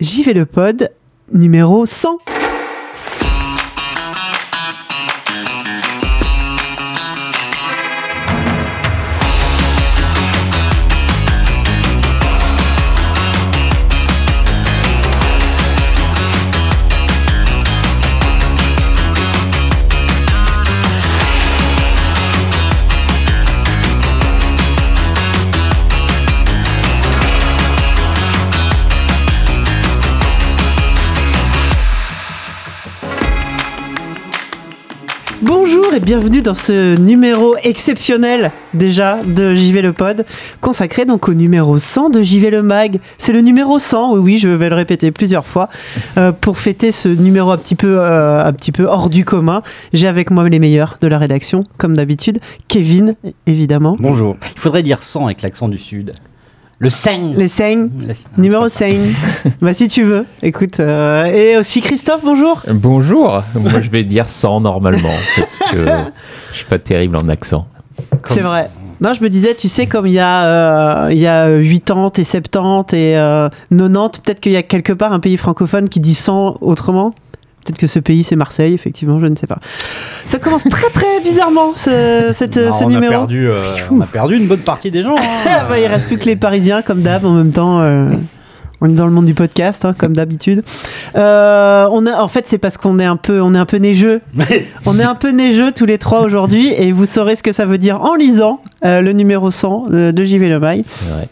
J'y vais le pod numéro 100. Bienvenue dans ce numéro exceptionnel déjà de JV le Pod, consacré donc au numéro 100 de JV le Mag. C'est le numéro 100, oui oui, je vais le répéter plusieurs fois, euh, pour fêter ce numéro un petit, peu, euh, un petit peu hors du commun. J'ai avec moi les meilleurs de la rédaction, comme d'habitude. Kevin, évidemment. Bonjour. Il faudrait dire 100 avec l'accent du sud. Le 100 Les 100, numéro 100. bah si tu veux, écoute. euh, et aussi Christophe, bonjour. Bonjour, moi je vais dire 100 normalement, parce que je suis pas terrible en accent. C'est vrai. Non, je me disais, tu sais, comme il y a, euh, il y a 80 et 70 et euh, 90, peut-être qu'il y a quelque part un pays francophone qui dit 100 autrement. Peut-être que ce pays, c'est Marseille, effectivement, je ne sais pas. Ça commence très très bizarrement, ce, cette- Ah, ce on, a numéro. perdu, euh, on a perdu une bonne partie des gens. hein. Bah, il reste plus que les Parisiens, comme d'hab, en même temps. euh, on est dans le monde du podcast, hein, comme d'habitude. Euh, on a, en fait, c'est parce qu'on est un peu, on est un peu neigeux. On est un peu neigeux tous les trois aujourd'hui, et vous saurez ce que ça veut dire en lisant le numéro 100 de, de JV Le Mail. C'est vrai.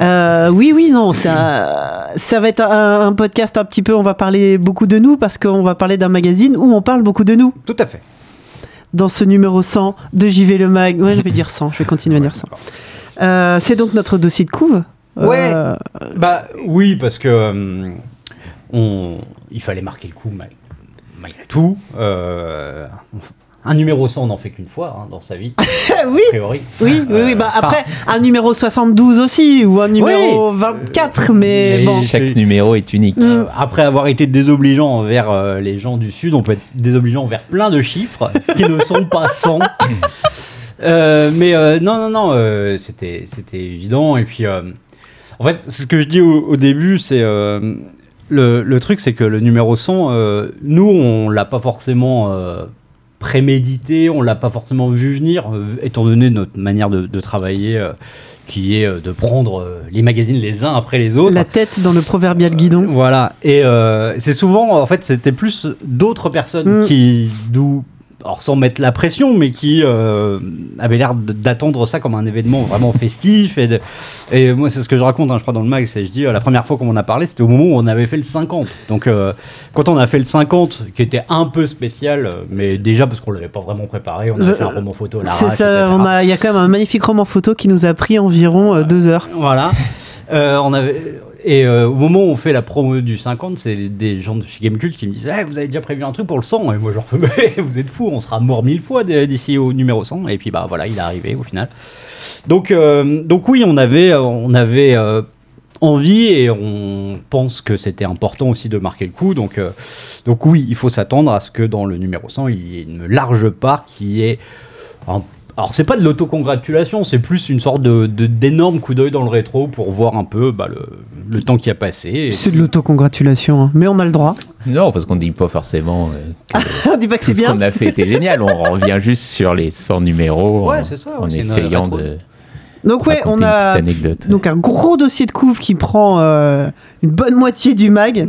Euh, oui, oui, non, ça, ça va être un, un podcast un petit peu. On va parler beaucoup de nous parce qu'on va parler d'un magazine où on parle beaucoup de nous tout à fait. dans ce numéro 100 de JV Le Mag. Ouais, je vais dire 100, je vais continuer à dire 100. Euh, c'est donc notre dossier de couve. Ouais. Euh, Bah oui, parce que on, il fallait marquer le coup mal- malgré tout. Euh, un numéro 100, on n'en fait qu'une fois hein, dans sa vie, a oui, priori. oui, oui, oui. Bah, Euh, après, un numéro 72 aussi, ou un numéro 24, mais bon. Chaque numéro est unique. Euh, après avoir été désobligeant envers euh, les gens du Sud, on peut être désobligeant envers plein de chiffres qui ne sont pas 100. Euh, mais euh, non, non, non, euh, c'était, c'était évident. Et puis, euh, en fait, ce que je dis au, au début, c'est euh, le, le truc, c'est que le numéro 100, euh, nous, on l'a pas forcément euh, prémédité, on l'a pas forcément vu venir, euh, étant donné notre manière de, de travailler, euh, qui est euh, de prendre les magazines les uns après les autres. La tête dans le proverbial guidon. Voilà. Et euh, c'est souvent, en fait, c'était plus d'autres personnes Mm. qui, d'où, alors sans mettre la pression, mais qui euh, avaient l'air d'attendre ça comme un événement vraiment festif. Et, de- et moi, c'est ce que je raconte, hein, je crois, dans le mag. C'est, je dis, euh, la première fois qu'on m'en a parlé, c'était au moment où on avait fait le 50. Donc, euh, quand on a fait le 50, qui était un peu spécial, mais déjà parce qu'on l'avait pas vraiment préparé, on avait Euh, fait un roman photo C'est ça, a, il y a quand même un magnifique roman photo qui nous a pris environ deux heures. Voilà. On avait et euh, au moment où on fait la promo du 50, c'est des gens de chez Gamecult qui me disent Eh, vous avez déjà prévu un truc pour le 100 Et moi, genre, vous êtes fous, on sera mort mille fois d'ici au numéro 100. Et puis, bah voilà, il est arrivé au final. Donc, euh, donc oui, on avait, on avait euh, envie et on pense que c'était important aussi de marquer le coup. Donc, donc oui, il faut s'attendre à ce que dans le numéro 100, il y ait une large part qui est. alors, c'est pas de l'autocongratulation, c'est plus une sorte de de- d'énorme coup d'œil dans le rétro pour voir un peu bah, le, le temps qui a passé. Et- C'est de l'autocongratulation, hein. mais on a le droit. Non, parce qu'on dit pas forcément euh, que on dit pas que tout c'est ce qu'on bien. a fait était génial. On revient juste sur les 100 numéros Ouais, en, c'est ça, en ouais, essayant de Donc ouais, on a donc un gros dossier de couve qui prend euh, une bonne moitié du mag.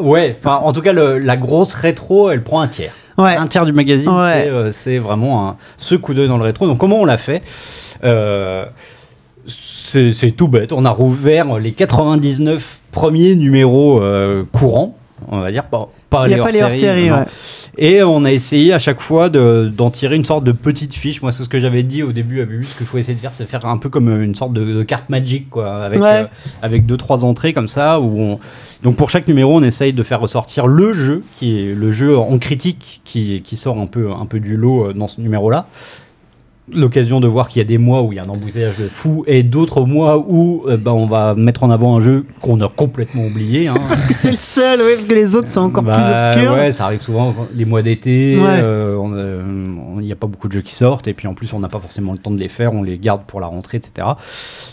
Ouais, enfin, en tout cas, le- la grosse rétro, elle prend un tiers. Ouais. Un tiers du magazine, Ouais. c'est, euh, c'est vraiment un- ce coup d'œil dans le rétro. Donc, comment on l'a fait? Euh, c'est, c'est tout bête. On a rouvert les 99 premiers numéros euh, courants, on va dire, pas, pas les hors-séries, ouais. Et on a essayé à chaque fois de- d'en tirer une sorte de petite fiche. Moi, c'est ce que j'avais dit au début à Bubu. Ce qu'il faut essayer de faire, c'est faire un peu comme une sorte de, de carte magique, quoi, avec, Ouais. euh, avec deux trois entrées comme ça. Où on... Donc pour chaque numéro, on essaye de faire ressortir le jeu, qui est le jeu en critique, qui, qui sort un peu, un peu du lot euh, dans ce numéro-là. L'occasion de voir qu'il y a des mois où il y a un embouteillage de fou et d'autres mois où euh, bah, on va mettre en avant un jeu qu'on a complètement oublié. hein. C'est le seul, ouais, parce que les autres sont encore Bah, plus obscurs. Ouais, ça arrive souvent les mois d'été. Ouais. euh, on, euh, n'y a pas beaucoup de jeux qui sortent, et puis en plus on n'a pas forcément le temps de les faire, on les garde pour la rentrée, etc.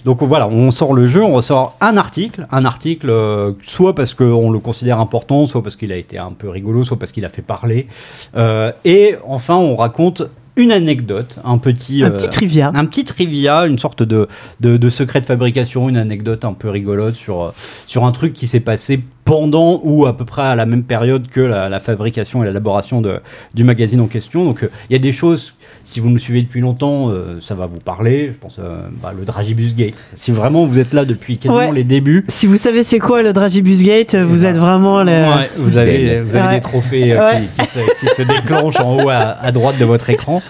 Donc voilà, on sort le jeu, on ressort un article, un article euh, soit parce qu'on le considère important, soit parce qu'il a été un peu rigolo, soit parce qu'il a fait parler, et enfin on raconte une anecdote, un petit, Un euh, petit trivia. un petit trivia, une sorte de, de, de secret de fabrication, une anecdote un peu rigolote sur, euh, sur un truc qui s'est passé pendant ou à peu près à la même période que la, la fabrication et l'élaboration du magazine en question. Donc euh, il y a des choses, si vous nous suivez depuis longtemps, euh, ça va vous parler. Je pense euh, bah, le Dragibus Gate. Si vraiment vous êtes là depuis quasiment Ouais. les débuts, Si vous savez c'est quoi le Dragibus Gate, vous êtes vraiment les... Ouais, vous avez, vous avez Ouais. des trophées euh, Ouais. qui, qui se, qui se déclenchent en haut à, à droite de votre écran.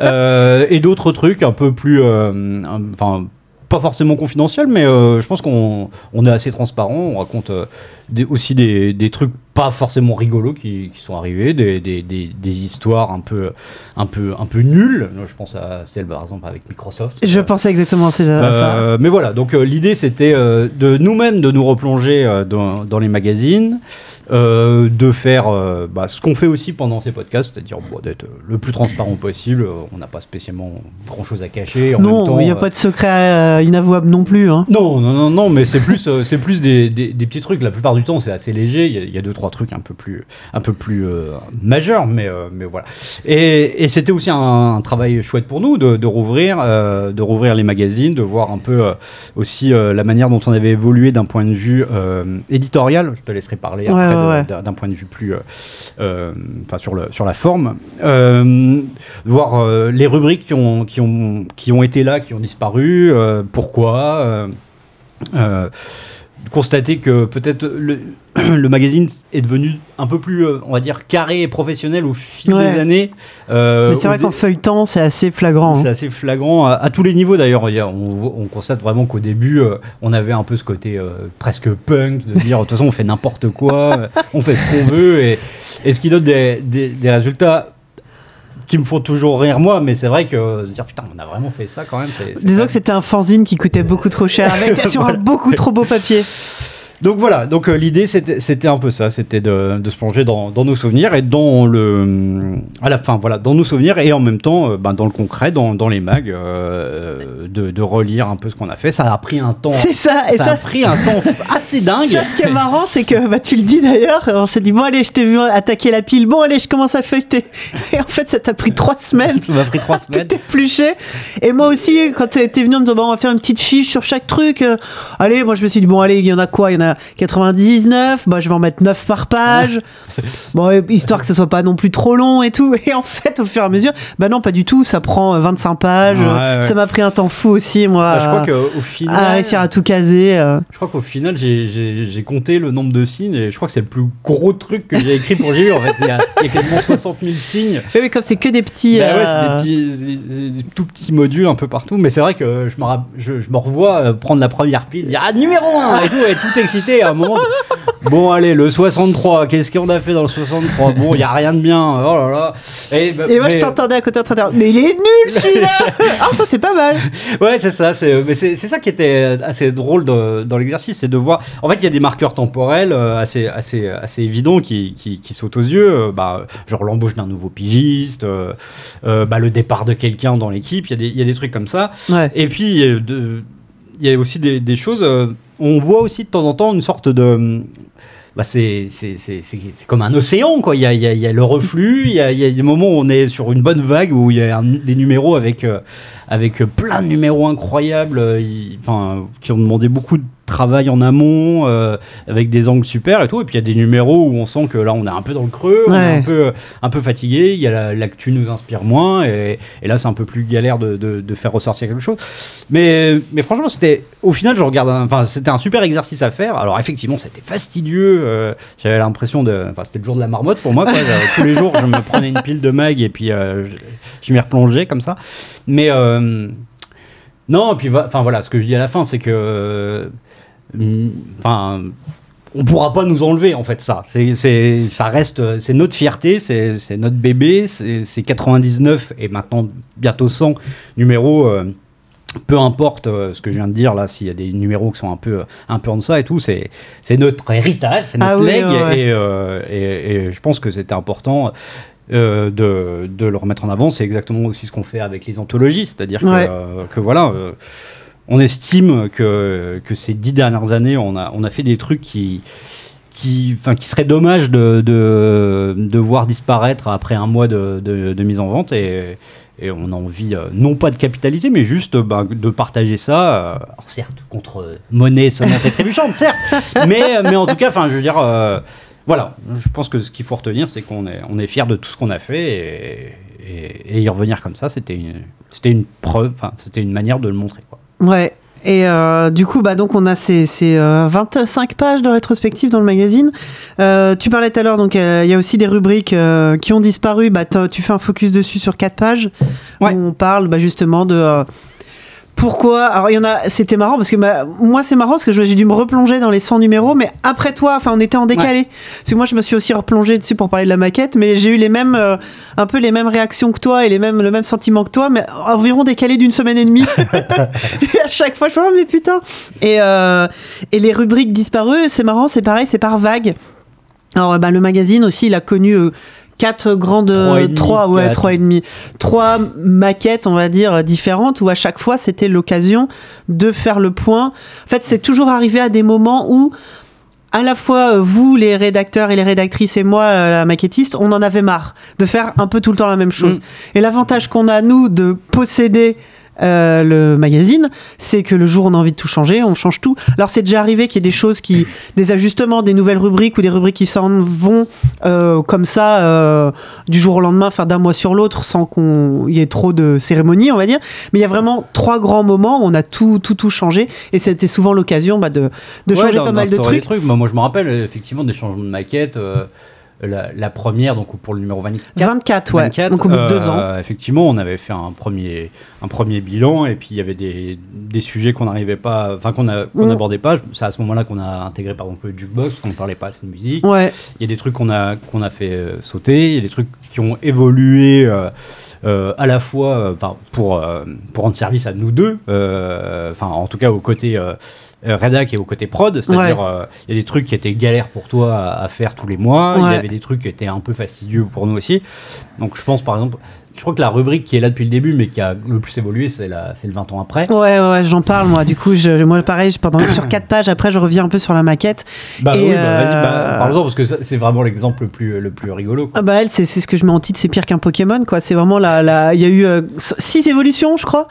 Euh, et d'autres trucs un peu plus. euh, Enfin. pas forcément confidentiels, mais euh, je pense qu'on on est assez transparent. On raconte euh, des- aussi des, des trucs pas forcément rigolos qui, qui sont arrivés, des, des- des- des histoires un peu, un, peu, un peu nulles. Je pense à celle par exemple avec Microsoft. Je pensais exactement à ça. Euh, mais voilà, donc euh, l'idée c'était euh, de nous-mêmes de nous replonger euh, dans, dans les magazines, euh, de faire euh, bah, ce qu'on fait aussi pendant ces podcasts, c'est-à-dire bon, d'être euh, le plus transparent possible. On n'a pas spécialement grand-chose à cacher. En non, il n'y a pas de secret inavouable non plus. Hein. non, non, non, non, mais c'est plus, c'est plus des, des, des petits trucs. La plupart du temps, c'est assez léger. Il y, a, il y a deux, trois trucs un peu plus, un peu plus majeurs, mais, mais voilà. Et, et c'était aussi un, un travail chouette pour nous de, de rouvrir, de rouvrir les magazines, de voir un peu aussi la manière dont on avait évolué d'un point de vue éditorial. Je te laisserai parler Ouais, après ouais, ouais. d'un- point de vue plus, euh, euh, enfin sur le, sur la forme. Euh, voir euh, les rubriques qui ont, qui ont, qui ont été là, qui ont disparu, euh, pourquoi. Constater que peut-être le, le magazine est devenu un peu plus, euh, on va dire, carré et professionnel au fil Ouais. des années. Euh, Mais c'est vrai qu'en feuilletant, c'est assez flagrant. c'est hein. assez flagrant à, à tous les niveaux d'ailleurs. On, constate vraiment qu'au début, euh, on avait un peu ce côté euh, presque punk de dire de toute façon on fait n'importe quoi, on fait ce qu'on veut et, et ce qui donne des, des- des résultats qui me font toujours rire moi. Mais c'est vrai que se dire putain on a vraiment fait ça quand même. c'est- c'est Disons pas- que c'était un fanzine qui coûtait beaucoup trop cher avec sur un beaucoup trop beau papier. Donc voilà, donc euh, l'idée c'était un peu ça, c'était de, de se plonger dans, dans nos souvenirs et dans le à la fin voilà dans nos souvenirs et en même temps euh, ben, dans le concret, dans, dans les mags, euh, de, de relire un peu ce qu'on a fait. Ça a pris un temps, C'est ça. Et ça, ça, a pris un temps assez dingue. ça, ce qui est marrant, c'est que bah, tu le dis d'ailleurs, on s'est dit, bon, allez, je t'ai vu attaquer la pile, bon, allez, je commence à feuilleter. Et en fait, ça t'a pris trois semaines. Ça m'a pris trois semaines. Tout épluché. Et moi aussi, quand t'es venu en me disant, bon, on va faire une petite fiche sur chaque truc. allez, moi je me suis dit, bon, allez, il y en a quoi? Il y en a 99. Bah, je vais en mettre 9 par page. bon, histoire que ce soit pas non plus trop long et tout. Et en fait, au fur et à mesure, bah non, pas du tout. Ça prend euh, 25 pages. Ouais, ouais. Ça m'a pris un temps fou aussi, moi. Ah, je crois à- qu'au à final, réussir à tout caser. euh. je crois qu'au final j'ai- compté le nombre de signes et je crois que c'est le plus gros truc que j'ai écrit pour GU. En fait, il y, a, il y a quasiment 60 000 signes. Oui, mais comme c'est que des petits. Bah euh, c'est des petits, des- des tout petits modules un peu partout. Mais c'est vrai que je me, rapp- je, je me revois euh, prendre la première pile, dire ah, numéro 1 et tout, et tout à un moment. Bon, allez, le 63, qu'est-ce qu'on a fait dans le 63 Bon, il n'y a rien de bien, oh là là. Et, bah, Et moi, je t'entendais à côté en train de dire, mais il est nul celui-là Ah, ça, c'est pas mal Ouais, c'est ça. C'est, mais c'est, c'est ça qui était assez drôle de- dans l'exercice, c'est de voir. En fait, il y a des marqueurs temporels euh, assez, assez, assez évidents qui, qui, qui sautent aux yeux. euh, bah, genre l'embauche d'un nouveau pigiste, euh, bah, le départ de quelqu'un dans l'équipe. Il y, a des- il y a des trucs comme ça. Ouais. Et puis, il y a aussi des, des choses. euh, on voit aussi de temps en temps une sorte de. Bah c'est, comme un océan, quoi. Il y a, y a, le reflux, il y a, des moments où on est sur une bonne vague, où il y a des numéros avec, euh, avec plein de numéros incroyables, euh, qui ont demandé beaucoup de travail en amont, euh, avec des angles super et tout. Et puis il y a des numéros où on sent que là, on est un peu dans le creux, on est un peu, un peu fatigué, il y a la- l'actu nous inspire moins, et, et là, c'est un peu plus galère de, de, de faire ressortir quelque chose. Mais, mais franchement, c'était au final, je regarde, enfin, c'était un super exercice à faire. Alors effectivement, c'était fastidieux. euh, J'avais l'impression de, enfin, c'était le jour de la marmotte pour moi. Quoi. Tous les jours, je me prenais une pile de mag et puis euh, je, je m'y replongeais comme ça. Mais non, et puis enfin voilà, ce que je dis à la fin, c'est que, enfin. on pourra pas nous enlever en fait ça. C'est, ça reste, c'est notre fierté, c'est, notre bébé, c'est, c'est 99 et maintenant bientôt 100 numéros. euh, peu importe euh, ce que je viens de dire là, s'il y a des numéros qui sont un peu, un peu en deçà et tout, c'est, c'est notre héritage, c'est notre Ah oui, ouais. Et, euh, et- et je pense que c'était important. euh, de, de le remettre en avant. C'est exactement aussi ce qu'on fait avec les anthologies, c'est-à-dire que, Ouais. que voilà, on estime que, ces dix dernières années, on a, fait des trucs qui, seraient dommage de, voir disparaître après un mois de, mise en vente et, on a envie euh, non pas de capitaliser, mais juste bah, de partager ça. euh, alors certes, contre monnaie sonnante et trébuchante, certes, mais, en tout cas, je veux dire. euh, voilà, je pense que ce qu'il faut retenir, c'est qu'on est, on fier de tout ce qu'on a fait et, y revenir comme ça, c'était une, preuve, c'était une manière de le montrer. Ouais. Et euh, du coup, bah, donc on a ces, ces, euh, 25 pages de rétrospective dans le magazine. Euh, tu parlais tout à l'heure, donc euh, il y a aussi des rubriques euh, qui ont disparu. Bah, tu fais un focus dessus sur 4 pages Ouais. où on parle bah, justement de euh, pourquoi? Alors il y en a, c'était marrant parce que moi c'est marrant parce que j'ai dû me replonger dans les 100 numéros, mais après toi, enfin on était en décalé. Parce que moi je me suis aussi replongé dessus pour parler de la maquette, mais j'ai eu les mêmes, euh, un peu les mêmes réactions que toi et les mêmes, le même sentiment que toi, mais environ décalé d'une semaine et demie. et à chaque fois je fais oh mais putain. Et, euh, et les rubriques disparues, c'est marrant, c'est pareil, c'est par vague. Alors bah, le magazine aussi, il a connu euh, quatre grandes, Trois ouais trois et demi, trois maquettes on va dire différentes où à chaque fois c'était l'occasion de faire le point. En fait, c'est toujours arrivé à des moments où à la fois euh, vous les rédacteurs et les rédactrices et moi euh, la maquettiste, on en avait marre de faire un peu tout le temps la même chose. Mm. Et l'avantage qu'on a nous de posséder euh, le magazine, c'est que le jour où on a envie de tout changer, on change tout. Alors c'est déjà arrivé qu'il y ait des choses qui, des ajustements, des nouvelles rubriques ou des rubriques qui s'en vont euh, comme ça euh, du jour au lendemain, enfin d'un mois sur l'autre, sans qu'on y ait trop de cérémonies, on va dire. Mais il y a vraiment trois grands moments où on a tout, tout, tout changé, et c'était souvent l'occasion bah, de, de Ouais, changer d'in- pas mal de trucs. Moi, moi, je me rappelle effectivement des changements de maquette. La, la première, donc pour le numéro 24. 24, ouais. 24, Donc au bout de deux ans. euh, Effectivement, on avait fait un premier, un premier bilan et puis il y avait des, des sujets qu'on n'arrivait pas, enfin qu'on qu'on Mm. n'abordait pas. C'est à ce moment-là qu'on a intégré par exemple le jukebox, qu'on ne parlait pas assez de musique. Ouais, Il y a des trucs qu'on a, qu'on a fait euh, sauter, il y a des trucs qui ont évolué euh, à la fois euh, pour, euh, pour rendre service à nous deux, enfin en tout cas au côté euh, rédac et au côté prod, c'est-à-dire euh, il y a des trucs qui étaient galères pour toi à, à faire tous les mois, il Ouais. y avait des trucs qui étaient un peu fastidieux pour nous aussi. Donc je pense par exemple, je crois que la rubrique qui est là depuis le début mais qui a le plus évolué, c'est le 20 ans après. ouais, ouais, j'en parle moi. Du coup, je, moi pareil, je- pendant sur quatre pages, après je reviens un peu sur la maquette. Bah Et, oui, bah, vas-y, euh, bah, parle-en parce que c'est vraiment l'exemple le plus, le plus rigolo. quoi. Ah bah elle, c'est ce que je mets en titre, c'est pire qu'un Pokémon, quoi. C'est vraiment la, la, il y a eu euh, six évolutions, je crois.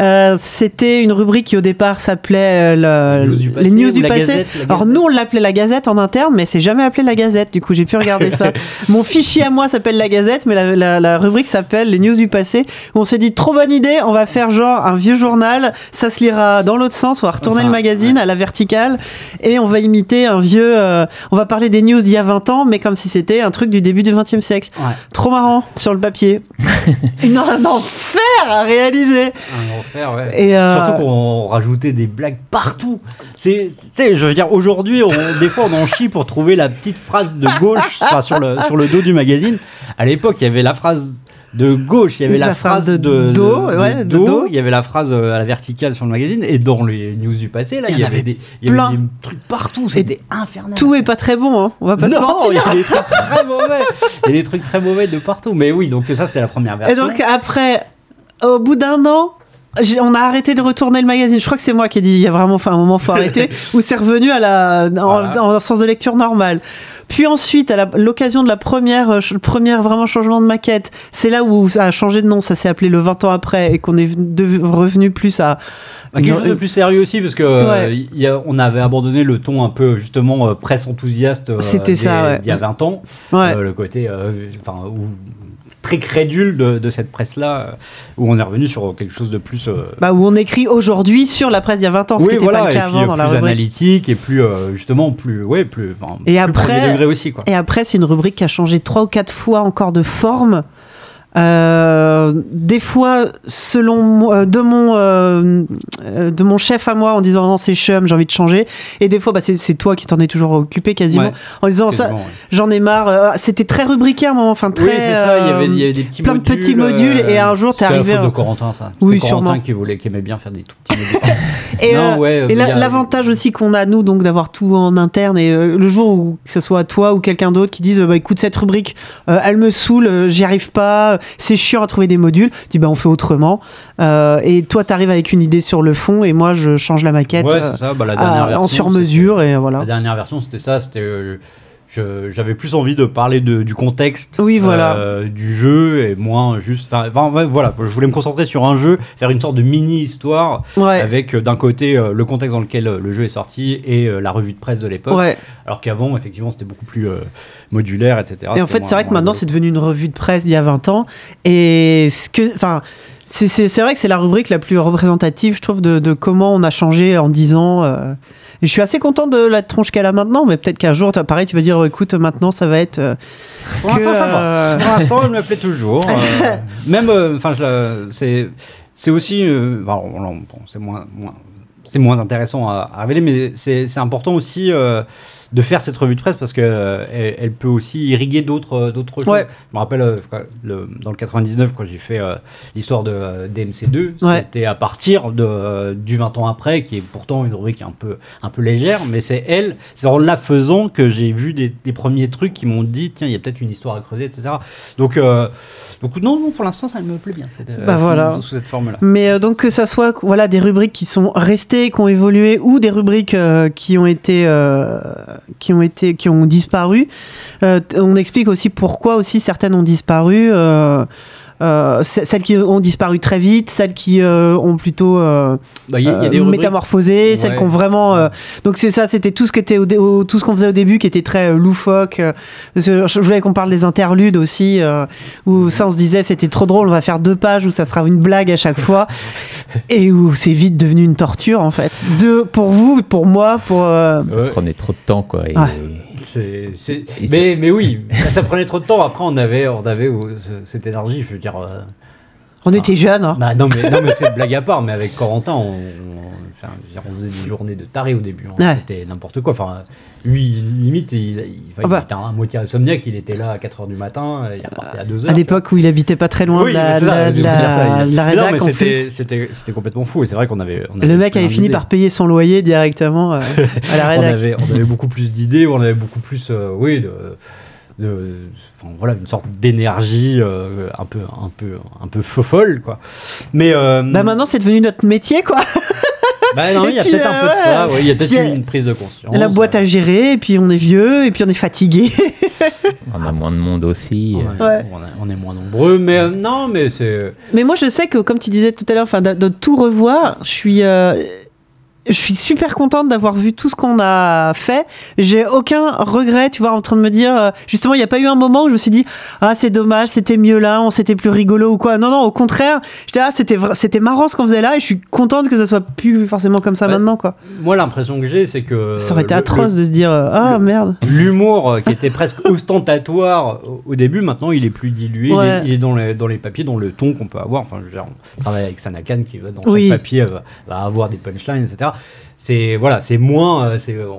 Euh, C'était une rubrique qui au départ s'appelait euh, le- les news du passé. Gazette, Alors nous on l'appelait la Gazette en interne, mais c'est jamais appelé la Gazette. Du coup j'ai pu regarder ça. Mon fichier à moi s'appelle la Gazette, mais la, la- la rubrique s'appelle les news du passé. Où on s'est dit trop bonne idée, on va faire genre un vieux journal, ça se lira dans l'autre sens, on va retourner Enfin, le magazine à la verticale et on va imiter un vieux. euh, on va parler des news d'il y a 20 ans, mais comme si c'était un truc du début du 20e siècle. Ouais. Trop marrant sur le papier. Une- un enfer à réaliser. Un enfer, ouais. Et euh, Surtout qu'on rajoutait des blagues partout. C'est, tu sais, je veux dire, aujourd'hui, des fois, on en chie pour trouver la petite phrase de gauche sur, le, sur le dos du magazine. À l'époque, il y avait la phrase de gauche, il y avait la, phrase de, dos, ouais, de dos. il y avait la phrase euh, à la verticale sur le magazine, et dans les news du passé, là, il y, avait des, il y avait plein. des trucs partout, c'était infernal. tout est pas très bon, hein. on va pas se non, mentir. il y a des trucs très mauvais. Il y a des trucs très mauvais de partout. Mais oui, donc ça, c'était la première Et version. donc après, au bout d'un an, on a arrêté de retourner le magazine. Je crois que c'est moi qui ai dit il y a vraiment enfin, un moment faut arrêter. où c'est revenu à la en, Voilà. en sens de lecture normal. Puis ensuite, à l'occasion de la première, euh, première vraiment changement de maquette, c'est là où ça a changé de nom. Ça s'est appelé le 20 ans après et qu'on est de- revenu plus à Bah, quelque chose de plus sérieux aussi, parce que euh, Ouais. il y a- on avait abandonné le ton un peu justement euh, presse enthousiaste. C'était ça, ouais. d'il y a 20 ans. ouais. Le côté enfin, où- très crédule de, de cette presse-là, euh, où on est revenu sur quelque chose de plus. euh, Bah, où on écrit aujourd'hui sur la presse il y a 20 ans, ce qui n'était voilà, pas le et cas puis avant dans la rubrique. analytique et plus euh, justement plus, ouais, plus. enfin, Et plus après- aussi, quoi. Et après, c'est une rubrique qui a changé trois ou quatre fois encore de forme. Euh, des fois, selon moi- de mon euh, euh, de mon chef à moi, en disant non c'est chum, j'ai envie de changer. Et des fois, bah, c'est c'est toi qui t'en es toujours occupé quasiment, Ouais, en disant ça, ouais. j'en ai marre. Euh, C'était très rubriqué à un moment, enfin très. oui, c'est ça, il y, avait, il y euh, avait des petits plein de modules. petits modules, et un jour, t'es c'était arrivé à- de Corentin, ça. Oui, C'était Corentin sûrement. qui, voulait, qui aimait bien faire des tout petits modules. Et, euh, ouais, et la- l'avantage aussi qu'on a nous donc d'avoir tout en interne et euh, le jour où que ce soit toi ou quelqu'un d'autre qui dise euh, bah écoute cette rubrique euh, elle me saoule euh, j'y arrive pas c'est chiant à trouver des modules tu dis bah on fait autrement Euh, et toi t'arrives avec une idée sur le fond et moi je change la maquette Ouais, euh, ça. Bah, la à- dernière version, en sur mesure et voilà La dernière version, c'était ça. C'était, euh, j'avais plus envie de parler de- du contexte Oui, voilà. euh, du jeu et moins juste. Enfin, voilà, je voulais me concentrer sur un jeu, faire une sorte de mini-histoire ouais avec euh, d'un côté euh, le contexte dans lequel le jeu est sorti et euh, la revue de presse de l'époque. ouais Alors qu'avant, effectivement, c'était beaucoup plus modulaire, etc. Et en fait, c'est vrai que maintenant, c'est devenu une revue de presse d'il y a 20 ans. Et ce que, enfin, c'est vrai que c'est la rubrique la plus représentative, je trouve, de, de comment on a changé en 10 ans. Et je suis assez content de la tronche qu'elle a maintenant, mais peut-être qu'un jour, toi, pareil, tu vas dire, écoute, maintenant, ça va être. euh, Pour l'instant, ça va. euh, Pour l'instant, elle me plaît toujours. euh, même, enfin, c'est, c'est aussi, enfin, bon, c'est moins, moins- c'est moins intéressant à, à révéler, mais c'est, important aussi de faire cette revue de presse parce que euh, elle, elle peut aussi irriguer d'autres, euh, d'autres choses. Ouais. Je me rappelle euh, le- dans le 99 quand j'ai fait l'histoire de euh, DMC2, Ouais. c'était à partir de, du 20 ans après, qui est pourtant une rubrique un peu, un peu légère, mais c'est elle, c'est en la faisant que j'ai vu des, des premiers trucs qui m'ont dit tiens, il y a peut-être une histoire à creuser, etc. Donc, donc non, non, pour l'instant, ça me plaît bien. Cette, Bah voilà. sous, cette forme-là. Mais euh, donc que ça soit voilà des rubriques qui sont restées, qui ont évolué, ou des rubriques euh, qui ont été euh, qui ont été qui ont disparu. Euh, on explique aussi pourquoi aussi certaines ont disparu. Euh, celles qui ont disparu très vite, celles qui euh, ont plutôt euh, Bah, Il y, a- il y a des rubriques. métamorphosé, celles qui ont vraiment. euh, donc c'est ça, c'était tout ce qui était au dé- au- tout ce qu'on faisait au début qui était très euh, loufoque. euh, parce que je voulais qu'on parle des interludes aussi, euh, où ça on se disait c'était trop drôle, on va faire deux pages où ça sera une blague à chaque fois, et où c'est vite devenu une torture en fait. Deux pour vous, pour moi, pour. euh, Ça prenait trop de temps, quoi. Et, Ouais. Mais, mais oui, ça prenait trop de temps. Après, on avait, on avait euh, ce- cette énergie. Je veux dire, on était jeunes. hein. bah, non, mais, non, mais c'est blague à part. Mais avec Corentin, on, faisait des journées de taré au début. hein. Ouais. C'était n'importe quoi. Enfin, lui, limite, il, il, enfin, bah. il était à moitié insomniaque. Il était là à 4h du matin. Il repartait à 2h. À l'époque où il habitait pas très loin Oui, de la, la- non, mais c'était- complètement fou. Et c'est vrai qu'on avait, on Le mec avait fini par payer son loyer directement euh, à la on rédac. avait, on avait beaucoup plus d'idées, on avait beaucoup plus, euh, oui, de, de- enfin, voilà, une sorte d'énergie euh, un peu, un peu, un peu folle, quoi. Mais euh, Bah maintenant c'est devenu notre métier quoi. bah non, il y a peut-être un peu de euh, ça, oui, il y a peut-être euh, une prise de conscience. la boîte à gérer et puis on est vieux et puis on est fatigué. On a moins de monde aussi. on, euh. est- Ouais. on est- on est moins nombreux, mais euh, non, mais c'est. Mais moi je sais que comme tu disais tout à l'heure, enfin de, de tout revoir, je suis euh, je suis super contente d'avoir vu tout ce qu'on a fait. J'ai aucun regret, tu vois, en train de me dire. euh, Justement, il n'y a pas eu un moment où je me suis dit ah c'est dommage, c'était mieux là, on c'était plus rigolo ou quoi. Non non, au contraire, j'étais là, c'était c'était marrant ce qu'on faisait là et je suis contente que ça soit plus forcément comme ça Ouais. maintenant quoi. Moi, l'impression que j'ai, c'est que. Ça aurait été le- atroce le- de se dire euh, ah le- merde. L'humour euh, qui était presque ostentatoire au- début, maintenant il est plus dilué, il est- il, est, dans les, dans les papiers, dans le ton qu'on peut avoir. Enfin, je veux dire, on travaille avec Sanakan qui va dans Oui. papier va, va avoir des punchlines, etc. C'est voilà, c'est moins, euh, c'est on,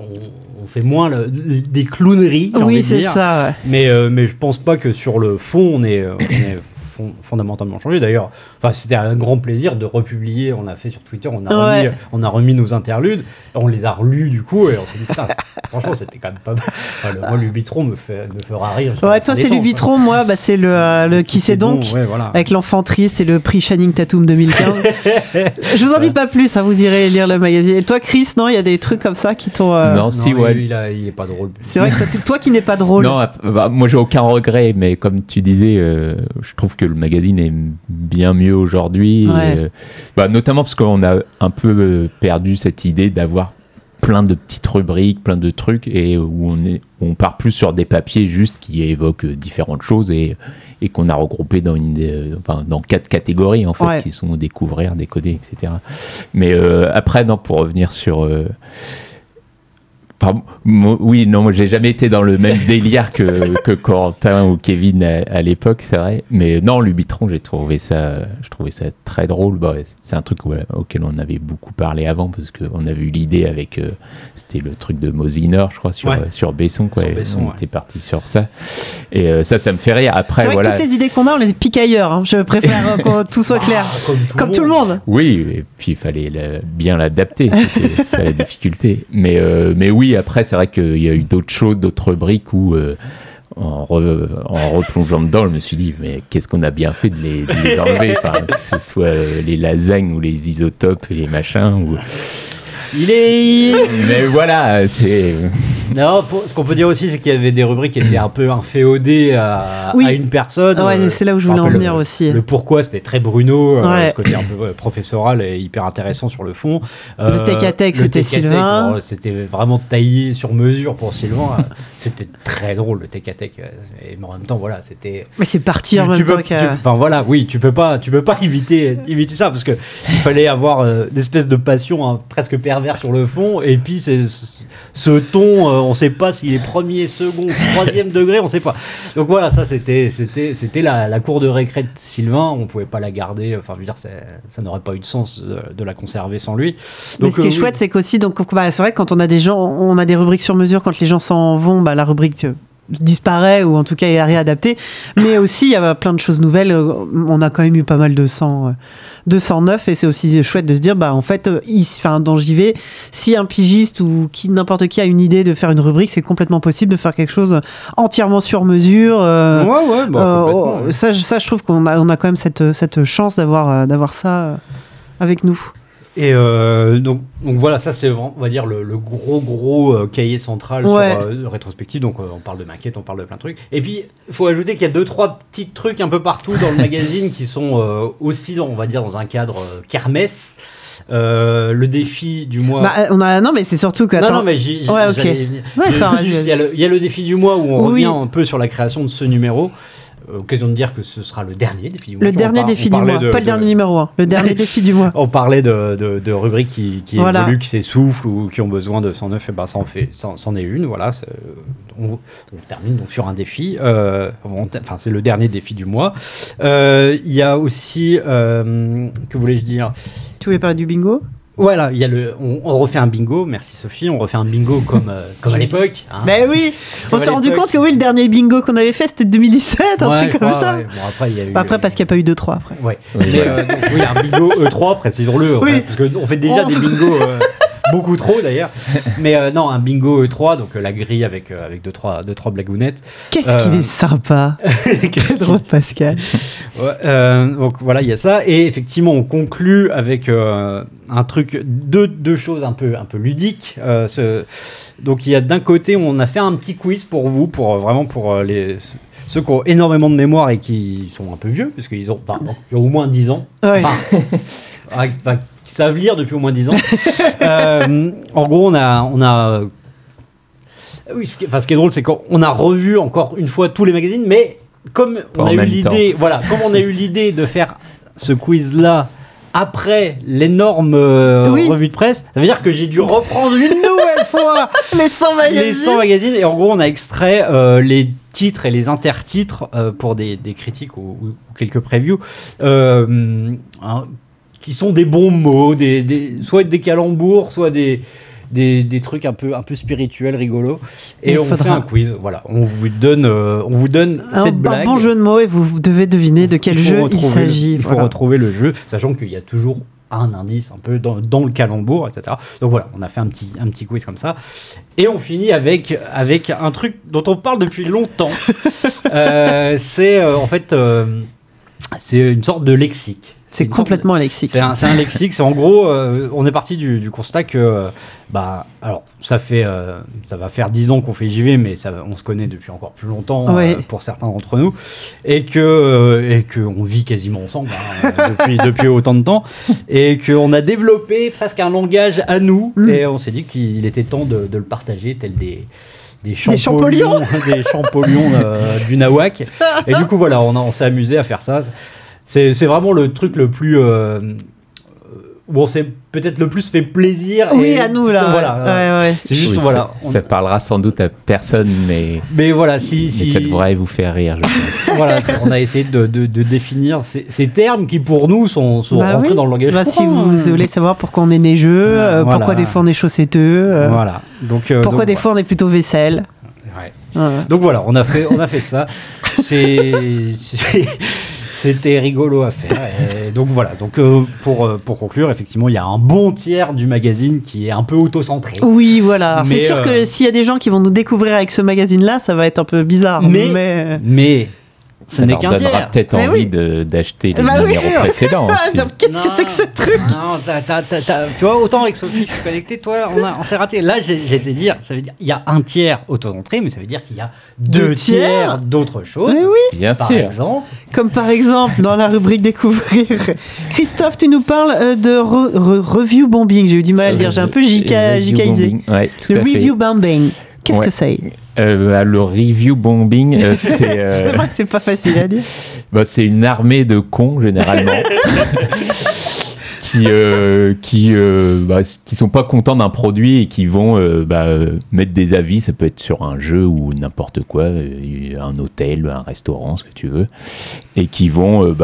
on fait moins le- des clowneries. Oui c'est ça. ouais. Mais euh, mais je pense pas que sur le fond on est, euh, on est fond- fondamentalement changé. D'ailleurs, enfin c'était un grand plaisir de republier. On a fait sur Twitter, on a Ouais. remis, on a remis nos interludes, on les a relus du coup et on s'est dit putain, franchement c'était quand même pas mal. Enfin, le, moi l'Ubitron me fait me fera rire. la Ouais, toi c'est l'Ubitron, moi bah, c'est le, euh, le qui c'est bon, donc. ouais, voilà. Avec l'enfant triste et le prix Channing Tatum 2015. Je vous en dis pas plus, hein, vous irez lire le magazine. Et toi, Chris, non, il y a des trucs comme ça qui t'ont. euh, Non, si, ouais. lui, il, a- il est pas drôle. C'est vrai que toi, qui n'es pas drôle. Non, ah, bah, moi j'ai aucun regret, mais comme tu disais, euh, je trouve que le magazine est bien mieux aujourd'hui. Ouais. euh, bah, notamment parce qu'on a un peu euh, perdu cette idée d'avoir plein de petites rubriques, plein de trucs, et où on, est, on part plus sur des papiers juste qui évoquent euh, différentes choses et, et qu'on a regroupé dans, une, euh, enfin, dans quatre catégories en fait, Ouais. qui sont découvrir, décoder, etc. Mais euh, après, non, pour revenir sur. euh, Pardon, moi- oui, non, moi j'ai jamais été dans le même délire que, que Corentin ou Kevin à, à l'époque, c'est vrai. Mais non, Lubitron, j'ai trouvé ça, je trouvais ça très drôle. Bon, c'est un truc auquel on avait beaucoup parlé avant parce qu'on avait eu l'idée avec, euh, c'était le truc de Mosiner, je crois, sur, Ouais. euh, sur Besson, quoi. Sur Besson, on ouais. était parti sur ça. Et euh, ça, ça me fait rire. Après, C'est vrai voilà. que toutes les idées qu'on a, on les pique ailleurs. hein. Je préfère euh, que tout soit clair. Ah, comme tout, Comme tout le monde. Oui, et puis il fallait la- bien l'adapter, c'était ça la difficulté. Mais, euh, mais oui, après, c'est vrai qu'il y a eu d'autres choses, d'autres rubriques où, euh, en, re- en replongeant dedans, je me suis dit, mais qu'est-ce qu'on a bien fait de les, enlever, que ce soit les lasagnes ou les isotopes et les machins. Ou... Il est. Mais voilà, c'est. Non, pour- ce qu'on peut dire aussi, c'est qu'il y avait des rubriques qui étaient un peu inféodées à, Oui. à une personne. Ouais, Euh, c'est là où je voulais en le- venir aussi. Le pourquoi, c'était très Bruno, euh, Ouais. ce côté un peu euh, professoral et hyper intéressant sur le fond. Le tech à tech, le c'était Sylvain. bon, C'était vraiment taillé sur mesure pour Sylvain. Euh, c'était très drôle le tech à tech. euh, Et mais en même temps, voilà, c'était. Mais c'est parti en Tu- même tu peux- temps tu- qu'à. Enfin voilà, oui, tu peux pas, tu peux pas imiter, imiter ça parce que il fallait avoir euh, une espèce de passion hein, presque sur le fond et puis c'est ce, ton, euh, on sait pas s'il est premier, second, troisième degré, on sait pas. Donc voilà, ça c'était, c'était, c'était la, la cour de récré de Sylvain, on pouvait pas la garder. Enfin, je veux dire, ça n'aurait pas eu de sens de, de la conserver sans lui. Mais ce qui euh, est oui. chouette, c'est qu'aussi, donc, bah, c'est vrai que quand on a des gens, on a des rubriques sur mesure, quand les gens s'en vont, bah, la rubrique euh, disparaît ou en tout cas est réadaptée. Mais aussi, il y a plein de choses nouvelles. Euh, On a quand même eu pas mal de 100, euh, de 109 et c'est aussi chouette de se dire, bah, en fait, euh, il- enfin, dans JV, si un pigiste ou qui, n'importe qui a une idée de faire une rubrique, c'est complètement possible de faire quelque chose entièrement sur mesure. euh, Ouais, ouais, bah, euh, ça, je- ça, je trouve qu'on a, on a quand même cette, cette chance d'avoir, euh, d'avoir ça euh, avec nous. Et euh, donc, donc voilà, ça c'est vraiment, on va dire le, le gros gros euh, cahier central Ouais. sur euh, rétrospective. Donc euh, on parle de maquettes, on parle de plein de trucs. Et puis il faut ajouter qu'il y a deux trois petits trucs un peu partout dans le magazine qui sont euh, aussi, dans- on va dire, dans un cadre euh, kermesse. Euh, le défi du mois. Bah, on a, non, mais c'est surtout que. non, attends, non, mais j'y, Ouais, ok. j'allais y venir. Ouais, il, y a le, il y a le défi du mois où on Oui. revient un peu sur la création de ce numéro. Euh, occasion de dire que ce sera le dernier défi du mois. le dernier par- défi du mois, de- pas le de- dernier numéro 1, le dernier défi du mois. on parlait de, de, rubriques qui, qui Voilà. évoluent, qui s'essoufflent ou qui ont besoin de 109, et ben ça en fait, ça, est une, voilà. c'est- On, on termine donc sur un défi. euh, Enfin, c'est le dernier défi du mois. Euh, Il y a aussi, euh, que voulais-je dire? Tu voulais parler du bingo? Voilà, il y a le, on, on refait un bingo. Merci Sophie, on refait un bingo comme euh, comme à l'époque. hein. Ben oui On s'est rendu compte que oui, le dernier bingo qu'on avait fait, c'était 2017, un Ouais, truc comme crois, ça. ouais. Bon, après, il y a eu, Bah, Après, parce qu'il n'y a pas eu 2-3 après. Ouais. Oui, Mais euh, donc, oui, un bingo E3, précisons-le, Oui. fait, parce qu'on fait déjà des bingos euh, beaucoup trop d'ailleurs. Mais euh, non, un bingo E3, donc euh, la grille avec euh, avec deux trois deux trois blagounettes. Qu'est-ce Euh. qu'il est sympa, Pedro Pascal. Ouais, euh, donc voilà, il y a ça. Et effectivement, on conclut avec euh, un truc, deux, deux choses un peu, un peu ludiques. Euh, ce- donc il y a d'un côté, on a fait un petit quiz pour vous, pour euh, vraiment pour euh, les ceux qui ont énormément de mémoire et qui sont un peu vieux, parce qu'ils ont, enfin, qui ont au moins 10 ans. Ouais. Enfin, ah, enfin, qui savent lire depuis au moins 10 ans. Euh, en gros, on a, on a oui, ce qui, enfin, ce qui est drôle, c'est qu'on a revu encore une fois tous les magazines, mais comme Pas on a eu l'idée, voilà, comme on a eu l'idée de faire ce quiz-là après l'énorme euh, Oui. revue de presse, ça veut dire que j'ai dû reprendre une nouvelle fois Les 100 magazines les 100 magazines et en gros on a extrait euh, les titres et les intertitres euh, pour des, des critiques ou, ou quelques previews euh, hein, qui sont des bons mots, des, des- soit des calembours, soit des, des, des trucs un peu, un peu spirituels, rigolos. Et Il on fait un quiz, voilà. On vous donne, euh, on vous donne un, cette un bon jeu de mots et vous devez deviner de quel jeu il s'agit. Il faut voilà. retrouver le jeu, sachant qu'il y a toujours un indice un peu dans, dans le calembour, etc. Donc voilà, on a fait un petit, un petit quiz comme ça. Et on finit avec, avec un truc dont on parle depuis longtemps. Euh, c'est euh, en fait c'est une sorte de lexique. C'est complètement lexique. c'est un, un lexique, c'est en gros, euh, on est parti du, du constat que, euh, bah, alors, ça fait, euh, ça va faire 10 ans qu'on fait JV, mais ça, on se connaît depuis encore plus longtemps Ouais. pour certains d'entre nous, et que, et que on vit quasiment ensemble hein, depuis, depuis autant de temps, et qu'on a développé presque un langage à nous, Mm. et on s'est dit qu'il était temps de, de le partager, tel des des champollions. des champollions euh, du nawak. Et du coup, voilà, on, on s'est amusé à faire ça. C'est c'est vraiment le truc le plus. euh, où on s'est peut-être le plus fait plaisir. Oui, et à nous là. Voilà. ouais, ouais. C'est juste, Oui, voilà. Ça, on- ça parlera sans doute à personne, mais, Mais voilà, si, mais si ça devrait vous faire rire. je pense. voilà, on a essayé de, de- de définir ces, ces termes qui pour nous sont, sont Bah rentrés oui. dans le langage Bah, si vous hein. voulez savoir pourquoi on est neigeux, euh, Voilà. pourquoi des fois on est chaussetteux, euh, Voilà. Donc, euh, pourquoi donc, des fois on est plutôt vaisselle. ouais. Donc voilà, on a fait, on a fait ça. C'est, c'est- c'était rigolo à faire. Et donc voilà. Donc euh, pour euh, pour conclure, effectivement, il y a un bon tiers du magazine qui est un peu auto-centré. Oui, voilà. C'est sûr euh, que s'il y a des gens qui vont nous découvrir avec ce magazine-là, ça va être un peu bizarre. Mais- Mais, Mais ce Ça n'est leur donnera peut-être envie oui. de- d'acheter les Bah oui. numéros précédents. Ah, aussi. ça- Qu'est-ce que c'est que ce truc Non, t'as- t'as- t'as- t'as- tu vois, autant avec Sophie, je suis connecté, toi, on, a- on s'est raté. Là, été dire, ça veut dire, il y a un tiers auto-entrée, mais ça veut dire qu'il y a deux, Deux tiers, tiers d'autres choses. Mais oui, Bien Par sûr. exemple, comme par exemple dans la rubrique découvrir. Christophe, tu nous parles euh, de re- re- review bombing. J'ai eu du mal à le dire. J'ai un peu Euh, JKisé. bombing. Ouais, tout Le à fait. review bombing. Qu'est-ce Ouais. que c'est Euh, bah, le review bombing, euh, c'est euh, C'est vrai que c'est pas facile à dire. bah, c'est une armée de cons généralement. qui euh, qui bah, qui sont pas contents d'un produit et qui vont bah, mettre des avis ça peut être sur un jeu ou n'importe quoi un hôtel un restaurant ce que tu veux et qui vont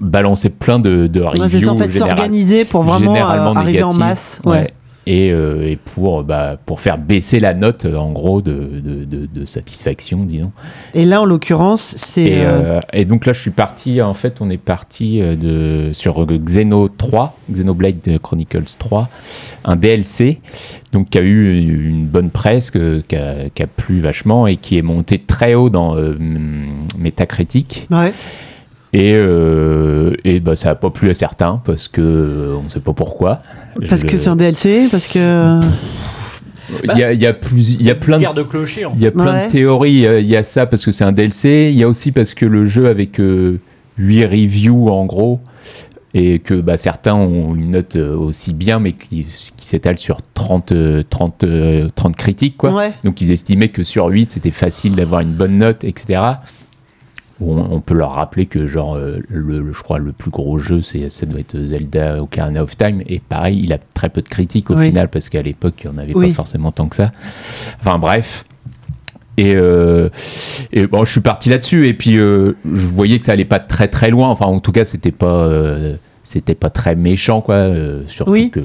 balancer plein de, de Ouais, reviews c'est en fait, s'organiser pour vraiment arriver en masse. Ouais. Ouais. Et, euh, et pour, bah, pour faire baisser la note, en gros, de, de, de- de satisfaction, disons. Et là, en l'occurrence, c'est. Et, euh, euh, et donc là, je suis parti, en fait, on est parti de, sur Xeno 3, Xenoblade Chronicles 3, un DLC, donc qui a eu une bonne presse, qui a, plu vachement et qui est monté très haut dans Metacritic. Ouais. Et, euh, et bah, ça n'a pas plu à certains parce que euh, on ne sait pas pourquoi. Parce Je- que c'est un DLC, parce que. Il y a, il y a plus, il y a plein de de clocher. En Il y a plein Ouais. de théories. euh, Il y a ça parce que c'est un DLC. Il y a aussi parce que le jeu avec 8 reviews en gros et que bah, certains ont une note euh, aussi bien mais qui, qui s'étale sur 30, euh, 30, euh, 30 critiques. Quoi. Ouais. Donc ils estimaient que sur 8 c'était facile d'avoir une bonne note, etc. On peut leur rappeler que genre euh, le, le- je crois le plus gros jeu c'est ça doit être Zelda Ocarina of Time et pareil il a très peu de critiques au Oui. final parce qu'à l'époque il n'y en avait Oui. pas forcément tant que ça. Enfin bref. Et, euh, et bon, je suis parti là-dessus et puis euh, je voyais que ça allait pas très très loin. Enfin, en tout cas, c'était pas euh, c'était pas très méchant quoi. surtout Oui. que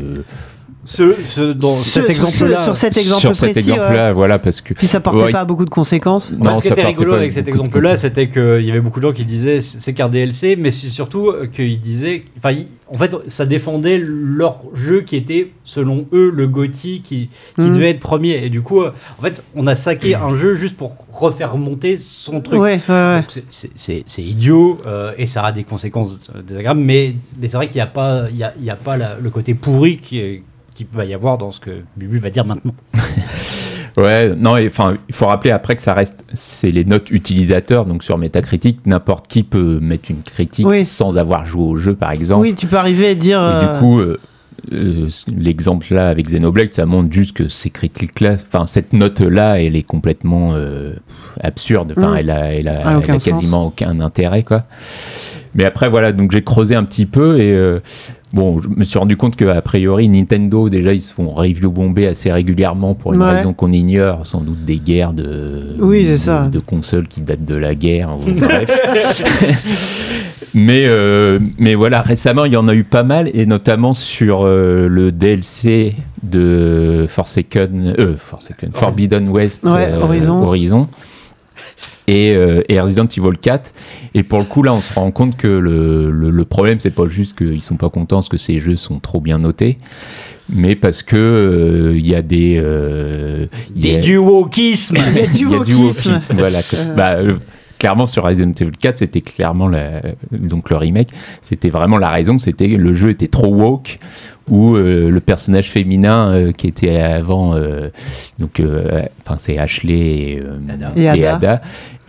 Ce, ce- dans Ce- cet sur exemple-là. ce- sur cet exemple sur cet précis. ouais. exemple-là, voilà, parce que Puis ça portait Ouais. pas à beaucoup de conséquences. Non, Moi, ce qui était rigolo avec cet exemple-là, c'était qu'il y avait beaucoup de gens qui disaient c'est qu'un DLC, mais c'est surtout qu'ils disaient. Enfin, en fait, ça défendait leur jeu qui était, selon eux, le GOTY qui, qui Mhm. devait être premier. Et du coup, en fait, on a saqué un jeu juste pour refaire remonter son truc. Ouais, ouais, ouais. Donc, c'est- idiot euh, et ça a des conséquences désagréables, mais, mais c'est vrai qu'il n'y a pas, il y a, il y a pas la- le côté pourri qui, est- qui va y avoir dans ce que Bubu va dire maintenant. Ouais, non, et, enfin, il faut rappeler après que ça reste, c'est les notes utilisateurs, donc sur Metacritic, n'importe qui peut mettre une critique Oui. sans avoir joué au jeu, par exemple. Oui, tu peux arriver à dire. Et euh, du coup, euh, euh, l'exemple là avec Xenoblade, ça montre juste que ces critiques-là, enfin cette note-là, elle est complètement euh, absurde. Enfin, Mm. elle a, elle a, Ah, elle aucun a quasiment aucun intérêt, quoi. Mais après, voilà, donc j'ai creusé un petit peu et euh, bon, je me suis rendu compte qu'a priori, Nintendo, déjà, ils se font review bomber assez régulièrement pour une Ouais. raison qu'on ignore, sans doute des guerres de, Oui, de- ça. de consoles qui datent de la guerre. ou bref. Mais, euh, mais voilà, récemment, il y en a eu pas mal, et notamment sur euh, le DLC de Forsaken, euh, Forsaken, Forbidden West, Ouais, Horizon. Horizon, et, euh, et Resident Evil 4. Et pour le coup, là, on se rend compte que le, le, le problème, c'est pas juste qu'ils sont pas contents parce que ces jeux sont trop bien notés, mais parce que euh, il y a des. euh, y Des a- du il y a du wokisme. wokisme, voilà. que- Euh. bah, euh, clairement, sur Resident Evil 4, c'était clairement la, donc le remake, c'était vraiment la raison, c'était le jeu était trop woke, où euh, le personnage féminin euh, qui était avant, euh, donc, euh, enfin, c'est Ashley et, euh, Ada. Et Ada.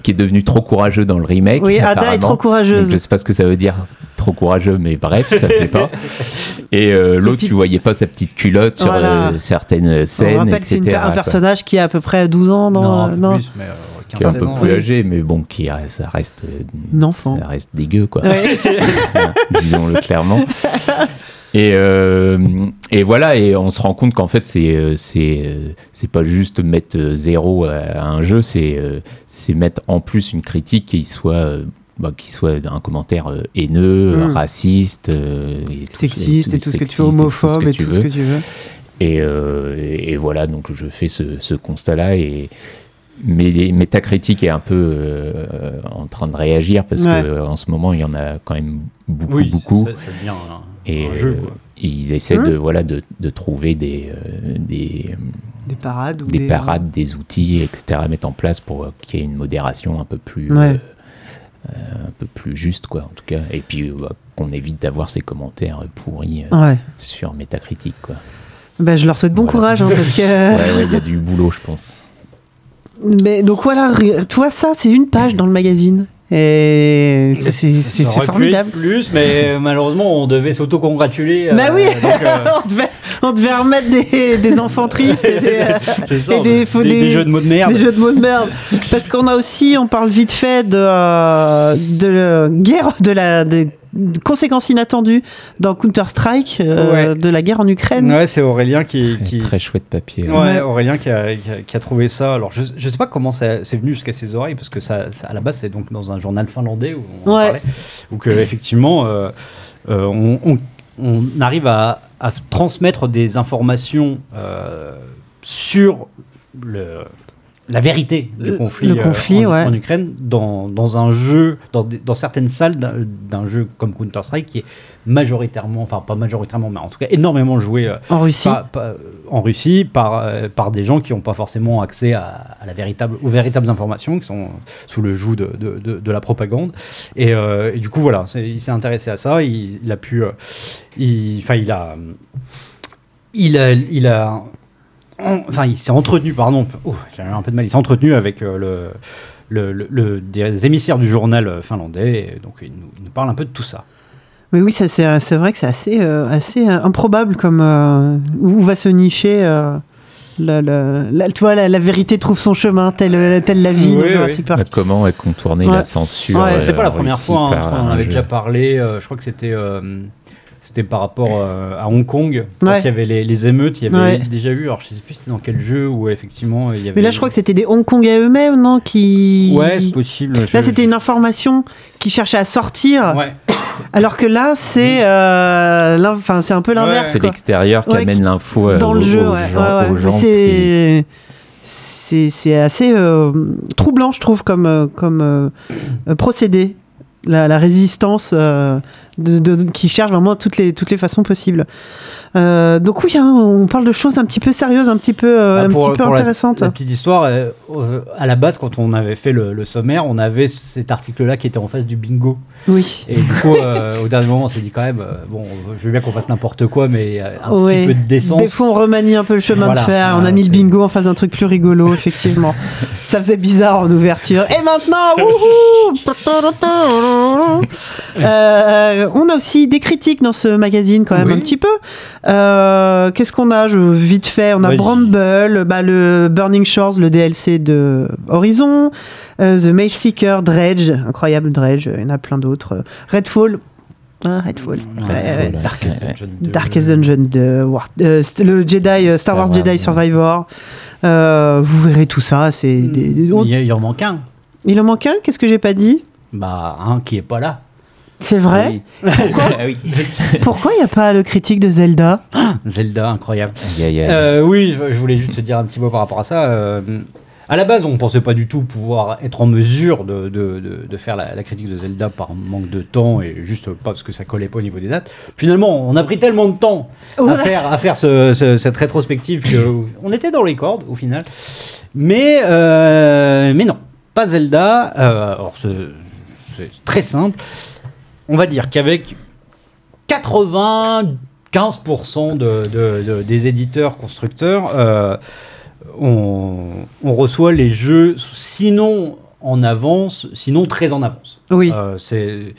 Qui est devenu trop courageux dans le remake. Oui, Ada est trop Donc, courageuse. je sais pas ce que ça veut dire, trop courageux, mais bref, ça plaît pas. Et euh, l'autre, puis- tu voyais pas sa petite culotte sur Voilà. euh, certaines On scènes, rappelle que c'est un quoi. personnage qui a à peu près 12 ans dans. Non, un euh, peu non. plus, mais euh, qui est un 15-16 peu ans, plus âgé, mais bon, qui reste- ça reste, Un enfant. ça reste dégueu, quoi. Ouais. disons-le clairement. Et, euh, et voilà, et on se rend compte qu'en fait, c'est euh, c'est euh, c'est pas juste mettre zéro à, un jeu, c'est c'est mettre en plus une critique qui soit bah, qui soit un commentaire euh, haineux, Mm. raciste, euh, et tout- Sexiste et tout ce que tu veux, sexiste homophobe et tout ce que tu veux. Et, euh, et, voilà, donc je fais ce, ce constat-là. Et mais, mais ta critique est un peu euh, en train de réagir parce Ouais. que euh, en ce moment il y en a quand même beaucoup, Oui, beaucoup. Ça, ça devient Et un jeu. euh, quoi. ils essaient Hein de voilà de, de trouver des euh, des, Des parades ou des parades, des outils, etc. à mettre en place pour euh, qu'il y ait une modération un peu plus Ouais. euh, un peu plus juste quoi en tout cas. Et puis euh, bah, qu'on évite d'avoir ces commentaires pourris euh, Ouais. sur Metacritic quoi. Bah, je leur souhaite bon Voilà. courage hein, parce que. Ouais ouais il y a du boulot je pense. Mais donc voilà, vois ça, c'est une page dans le magazine. Et c'est- formidable. plus, mais malheureusement, on devait s'auto-congratuler. Bah euh, oui, donc, euh, on, devait, on devait remettre des, des enfants tristes et des, euh, c'est ça, et des- des, faut des- des- des jeux de mots de merde. des jeux de mots de merde. Parce qu'on a aussi, on parle vite fait de, euh, de guerre, de la de conséquences inattendues dans Counter-Strike, euh, Ouais. de la guerre en Ukraine. Ouais, c'est Aurélien qui, Très, qui, très chouette papier. Ouais, Ouais. Aurélien qui a, qui a- qui a trouvé ça. Alors, je, je sais pas comment ça- c'est venu jusqu'à ses oreilles, parce que ça, ça- à la base, c'est donc dans un journal finlandais où on en parlait, où que, effectivement, euh, euh, on, on- on arrive à, à transmettre des informations euh, sur le, la vérité du Le- conflit, le euh, conflit, en, ouais. en Ukraine dans, dans un jeu, dans, certaines salles d'un jeu comme Counter-Strike qui est majoritairement, enfin pas majoritairement, mais en tout cas énormément joué euh, En Russie. pas- en Russie par, euh, par des gens qui n'ont pas forcément accès à, à la véritable, aux véritables informations, qui sont sous le joug de, de, de- de la propagande. Et, euh, et du coup, voilà, il s'est intéressé à ça. Il, il a pu. euh, il- Enfin, il a. Il a. Il a en- Enfin, il s'est entretenu, pardon, oh, j'ai un peu de mal, il s'est entretenu avec euh, le, le, le- le- des émissaires du journal euh, finlandais, et donc il nous, il nous parle un peu de tout ça. Mais oui, ça, c'est c'est vrai que c'est assez, euh, assez euh, improbable comme euh, où va se nicher. euh, la, la- la- tu vois, la, la vérité trouve son chemin, telle, telle la vie Oui, dans oui. Jurassic Park. Comment est contourner Ouais. la censure Ouais. C'est pas la euh, première fois, hein, qu'on en avait jeu. déjà parlé. euh, je crois que c'était euh, c'était par rapport euh, à Hong Kong. Quand Ouais. il y avait les, les émeutes, il y avait Ouais. déjà eu. Alors je sais plus c'était dans quel jeu où effectivement il y avait. Mais là, je crois que c'était des Hong Kongais eux-mêmes, non qui... Ouais, c'est possible. Là, je- c'était une information qui cherchait à sortir, Ouais. alors que là, c'est euh, enfin, c'est un peu l'inverse. C'est l'extérieur qui Ouais, amène l'info euh, dans aux, le jeu, aux ouais, gens. aux C'est c'est c'est assez euh, troublant, je trouve, comme comme euh, euh, procédé. La, la résistance euh, de, de- qui cherche vraiment toutes les toutes les façons possibles. Euh, donc oui, hein, on parle de choses un petit peu sérieuses, un petit peu euh, Bah, un petit peu la- intéressantes. La, petite histoire, euh, à la base, quand on avait fait le, le sommaire, on avait cet article-là qui était en face du bingo. Oui. Et du coup, au dernier moment, on s'est dit quand même, bon, je veux bien qu'on fasse n'importe quoi, mais un Ouais. petit peu de décence. Des fois, on remanie un peu le chemin Voilà. de fer. On a mis le bingo en face d'un truc plus rigolo, effectivement. Ça faisait bizarre en ouverture. Et maintenant, wouhou Euh, On a aussi des critiques dans ce magazine, quand même, Oui. un petit peu. Euh, Qu'est-ce qu'on a je, Vite fait, on a. Bramble, bah, le Burning Shores, le DLC de Horizon, euh, The Mage Seeker, Dredge, incroyable Dredge, il y en a plein d'autres. Redfall. Ah, Redfall. Ouais, ouais. Darkest Ouais. Dungeon 2. Darkest Dungeon de War- euh, le Jedi Star, Star Wars, Wars, Jedi ouais. Survivor. Euh, vous verrez tout ça. C'est des- Il, il en manque un. Il en manque un. Qu'est-ce que j'ai pas dit? Bah, un qui est pas là. C'est vrai. Pourquoi Ah oui. Pourquoi il n'y a pas le critique de Zelda? Zelda, incroyable. Euh, oui, je voulais juste te dire un petit mot par rapport à ça. Euh, à la base, on pensait pas du tout pouvoir être en mesure de, de- de- de faire la, la critique de Zelda par manque de temps et juste pas parce que ça collait pas au niveau des dates. Finalement, on a pris tellement de temps à Ouais. faire, à faire ce- ce- cette rétrospective que on était dans les cordes au final. Mais, euh, mais non, pas Zelda. Euh, alors, c'est très simple. On va dire qu'avec 95% de, de- de- des éditeurs constructeurs, euh, on, on reçoit les jeux sinon en avance, sinon très en avance. Oui. Euh, c'est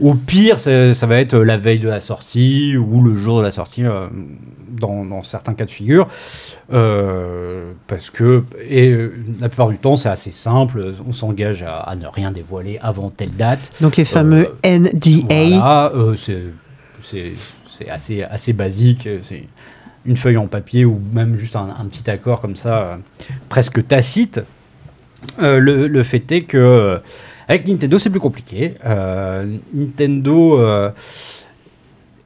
Au pire, ça, ça va être la veille de la sortie ou le jour de la sortie, euh, dans, dans certains cas de figure. Euh, parce que, et euh, la plupart du temps, c'est assez simple. On s'engage à, à ne rien dévoiler avant telle date. Donc les fameux NDA. Voilà, c'est- assez, assez basique. C'est une feuille en papier ou même juste un, un petit accord comme ça, presque tacite. Le, le fait est que avec Nintendo, c'est plus compliqué. Euh, Nintendo, euh,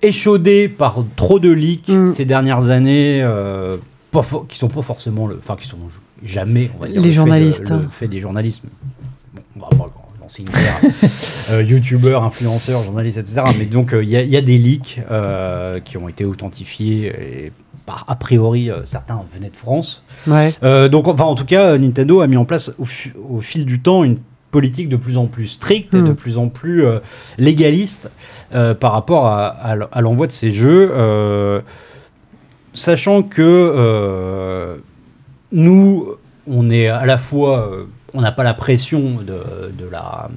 échaudé par trop de leaks Mm. ces dernières années, euh, pas qui sont pas forcément, le, enfin qui sont jamais, on va dire, Les le fait de- journalistes. le fait des journalistes. Bon, on va pas lancer une guerre. euh, youtubeurs, influenceurs, journalistes, etc. Mais donc, euh, il y, a- il y a des leaks qui ont été authentifiés et par, a priori, certains venaient de France. Ouais. Donc, enfin, en tout cas, Nintendo a mis en place au fil du temps une politique de plus en plus stricte et de plus en plus euh, légaliste euh, par rapport à, à l'envoi de ces jeux. euh, sachant que nous, on est à la fois, on n'a pas la pression de, de la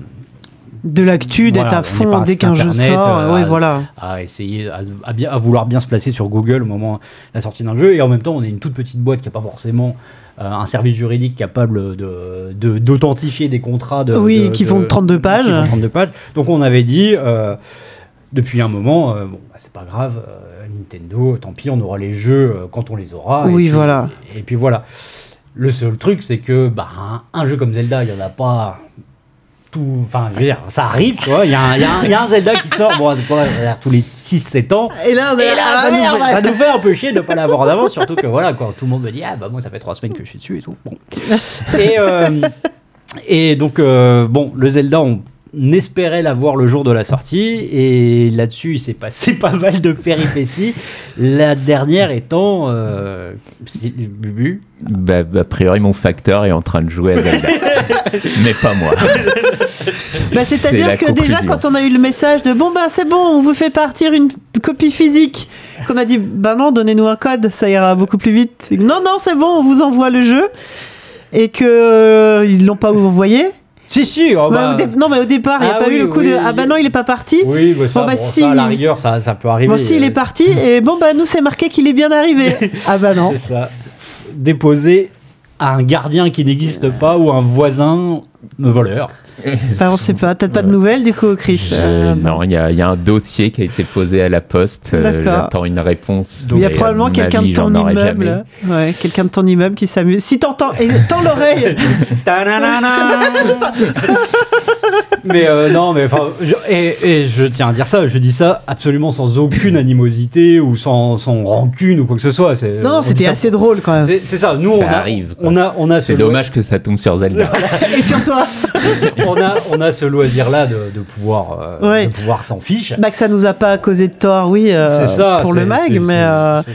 De l'actu, d'être Voilà, à fond dès qu'un jeu sort. euh, ouais, à- voilà. à essayer à, à bien à vouloir bien se placer sur Google au moment de la sortie d'un jeu et en même temps on est une toute petite boîte qui n'a pas forcément euh, un service juridique capable de de- d'authentifier des contrats de, Oui, de- qui de- font 32 pages. qui font 32 pages donc on avait dit euh, depuis un moment euh, bon bah, c'est pas grave Nintendo tant pis on aura les jeux quand on les aura et Oui, puis- voilà. et, puis voilà le seul truc c'est que bah, un, un jeu comme Zelda il y en a pas tout, enfin, je veux dire, ça arrive, tu vois. Il y, a un- il y y a un Zelda qui sort, bon, tous les 6-7 ans. Et là, on est Et là, ah, ça, nous fait, ça nous fait un peu chier de ne pas l'avoir en avance, surtout que voilà, quand tout le monde me dit, ah bah moi ça fait 3 semaines que je suis dessus et tout. Bon. Et, euh, et donc, euh, bon, le Zelda, on espérait l'avoir le jour de la sortie, et là-dessus, il s'est passé pas mal de péripéties. La dernière étant, euh, Bubu, Bah, a priori, mon facteur est en train de jouer à Zelda. Mais pas moi. Bah, C'est-à-dire la que déjà, quand on a eu le message de bon, bah c'est bon, on vous fait partir une copie physique, qu'on a dit bah non, donnez-nous un code, ça ira beaucoup plus vite. Non, non, c'est bon, on vous envoie le jeu. Et que euh, ils l'ont pas envoyé. Si, si, oh, Bah, bah, au dé- non, mais au départ, il n'y a Ah pas oui, eu le coup oui, de ah bah il- non, il est pas parti. Oui, bah, ça, Bon, bah, bon, si. ça, à la rigueur, ça, ça peut arriver. Bon, si, il est parti, et bon, bah nous, c'est marqué qu'il est bien arrivé. ah bah non. C'est ça. Déposer à un gardien qui n'existe pas ou un voisin voleur. Bah, on sait pas, peut-être pas de nouvelles du coup, Chris. Je- Euh, non, il y, a il y a un dossier qui a été posé à la poste. euh. J'attends une réponse. Il y a probablement quelqu'un de ton immeuble, ouais, quelqu'un de ton immeuble qui s'amuse. Si t'entends, et tends l'oreille. Mais euh, non, mais enfin, je- et, et je tiens à dire ça, je dis ça absolument sans aucune animosité ou sans, sans rancune ou quoi que ce soit. c'est- Non, c'était assez drôle quand même. C'est c'est ça, nous Ça on a, arrive, on a, on a ce C'est dommage que ça tombe sur Zelda. Et sur toi, on a, on a ce loisir-là de, de pouvoir, euh, Ouais. de pouvoir s'en fiche. bah que ça nous a pas causé de tort, oui, euh, c'est ça. pour le c'est- mag, c'est- mais c'est- euh, c'est-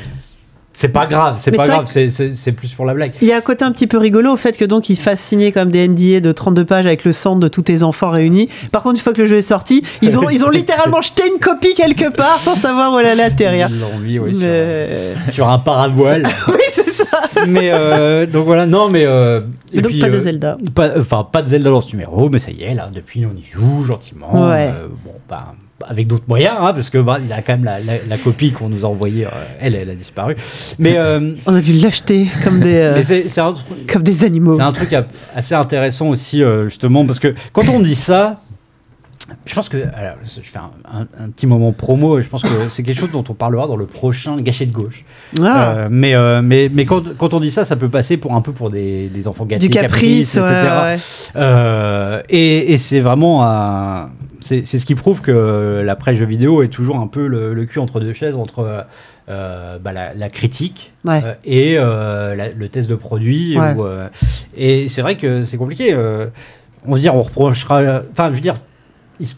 c'est pas grave, c'est pas grave, c'est- plus pour la blague. il y a un côté un petit peu rigolo au fait que donc ils fassent signer comme des NDA de 32 pages avec le sang de tous tes enfants réunis. Par contre, une fois que le jeu est sorti, ils ont, ils ont littéralement jeté une copie quelque part sans savoir où elle allait atterrir. Ils l'ont mis, oui, sur- Mais- sur un paravoile. Oui, c'est ça. mais euh, donc voilà, non, mais. euh, Et donc pas de euh, Zelda. pas- Enfin, pas de Zelda dans ce numéro, mais ça y est, là, depuis on y joue gentiment. Ouais. Euh, bon, bah, avec d'autres moyens, hein, parce que bah, il a quand même la, la- la copie qu'on nous a envoyée, euh, elle, elle a disparu. Mais, euh, On a dû l'acheter comme des, euh, un, comme des animaux. c'est un truc a- assez intéressant aussi, justement, parce que quand on dit ça. Je pense que, alors, je fais un, un- un petit moment promo, et je pense que c'est quelque chose dont on parlera dans le prochain Gâché de gauche. Ah. Euh, mais euh, mais, mais quand, quand on dit ça, ça peut passer pour un peu pour des, des enfants gâtés, du caprice, ouais, etc. ouais. Euh, et et c'est vraiment un- c'est ce qui prouve que la presse jeux vidéo est toujours un peu le, le cul entre deux chaises entre euh, bah, la, la critique Ouais. euh, et euh, la- le test de produit. Ouais. où, euh, et c'est vrai que c'est compliqué. euh, on va dire, on reprochera. Enfin, je veux dire, il se-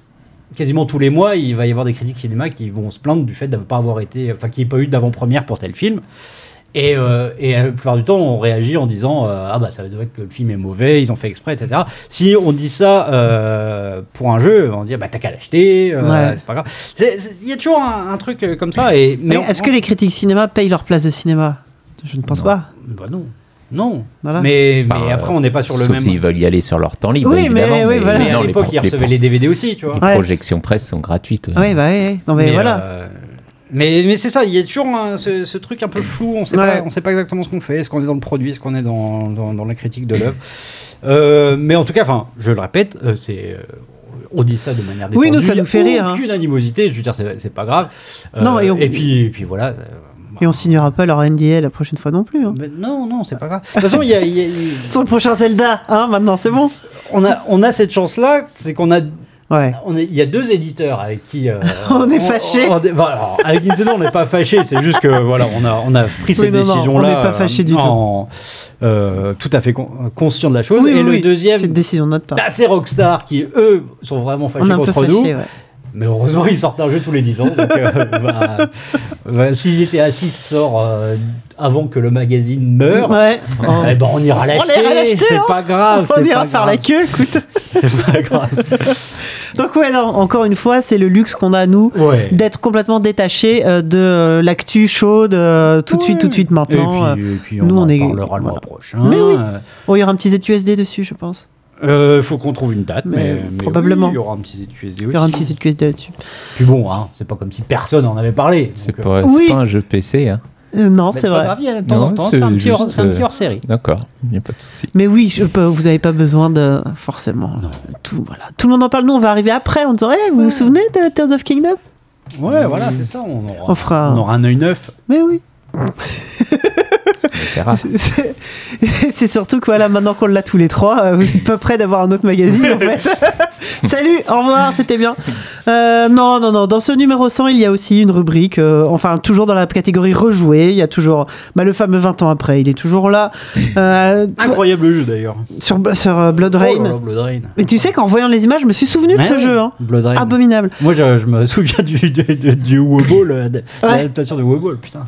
quasiment tous les mois, il va y avoir des critiques cinéma qui vont se plaindre du fait ne pas avoir été, enfin, qu'il n'y ait pas eu d'avant-première pour tel film. Et, euh, et la plupart du temps, on réagit en disant euh, ah bah ça doit être que le film est mauvais, ils ont fait exprès, etc. Si on dit ça euh, pour un jeu, on dit bah t'as qu'à l'acheter, euh, Ouais. c'est pas grave. Il y a toujours un, un truc euh, comme ça. Et Mais mais est-ce que les critiques cinéma payent leur place de cinéma? Je ne pense Non. pas. bah non. Non. Voilà. Mais, mais Enfin, après, on n'est pas sur le Sauf même. s'ils veulent y aller sur leur temps libre, Oui, mais oui, voilà. Mais à non, l'époque, ils recevaient les DVD aussi, tu vois. les Ouais. projections presse sont gratuites. ouais. Oui, bah oui. Non, mais, Mais, voilà. Mais, mais c'est ça, il y a toujours un- ce, ce truc un peu flou, on Ouais. on sait pas exactement ce qu'on fait, est-ce qu'on est dans le produit, est-ce qu'on est dans, dans, dans la critique de l'œuvre. Euh, mais en tout cas, enfin, je le répète, euh, c'est. euh, on dit ça de manière détendue. Oui, nous, ça il y a nous fait rire, hein. Aucune animosité, je veux dire, c'est pas grave. Euh, Non, et on- puis, et puis voilà. euh, Et on signera pas leur NDA la prochaine fois non plus. hein. mais non, non, c'est pas grave. De toute façon, il y a- y a- le prochain Zelda, hein, maintenant, c'est bon on, a, on a cette chance-là, c'est qu'on a Ouais. On est- Il y a deux éditeurs avec qui euh, On est fâchés. on- on- voilà, alors, avec Nintendo, on n'est pas fâchés. C'est juste que voilà, on a on a pris cette Oui, non, décision-là. on n'est pas fâchés du en- euh, tout à fait con- conscient de la chose. Oui, Et oui, le deuxième, C'est une décision de notre part. bah, c'est Rockstar qui eux sont vraiment fâchés contre fâchés, nous. ouais. Mais heureusement, ils sortent un jeu tous les 10 ans. Donc, euh, bah, bah, si GTA 6 sort euh, avant que le magazine meure, Ouais. Oh. eh ben, on ira l'acheter. C'est hein. pas grave. On ira faire grave. la queue, écoute. C'est pas grave. Donc ouais, non, encore une fois, c'est le luxe qu'on a nous Ouais. d'être complètement détaché euh, de l'actu chaude tout de suite, tout de suite Et maintenant. puis, et puis on nous, en on est- parlera le voilà. mois prochain. Mais oui. Oh, il y aura un petit ZQSD dessus, je pense. Euh, faut qu'on trouve une date, mais, probablement. oui, il y aura un petit ZQSD aussi. Il y aura un petit ZQSD là-dessus. Puis bon, hein, c'est pas comme si personne en avait parlé. C'est euh, pas, Oui. c'est pas un jeu PC. Hein. Euh, non, c'est pas vrai. grave, il y a de temps en Non, temps, c'est un petit hors- juste, un petit euh, hors-série. D'accord, il n'y a pas de souci. Mais oui, je peux- vous n'avez pas besoin de forcément tout. Voilà, tout le monde en parle. Nous, on va arriver après en disant, Eh, vous vous souvenez de Tears of Kingdom? Ouais, voilà, c'est ça. On aura, On fera- on aura un œil neuf. Mais oui. C'est rare. C'est- C'est surtout que voilà, maintenant qu'on l'a tous les trois, euh, vous êtes pas prêts d'avoir un autre magazine en fait. Salut, au revoir, c'était bien. Euh, non, non, non. Dans ce numéro 100, il y a aussi une rubrique, euh, enfin toujours dans la catégorie rejoué. Il y a toujours bah, le fameux 20 ans après. Il est toujours là Euh, Incroyable jeu d'ailleurs. sur, sur euh, Blood Rain. Oh là là, Blood Rain. Mais tu sais qu'en voyant les images, je me suis souvenu de Ouais, ce jeu. Hein. Blood Rain. Abominable. Moi, je, je me souviens du, du, du, l'adaptation de WoBall, putain.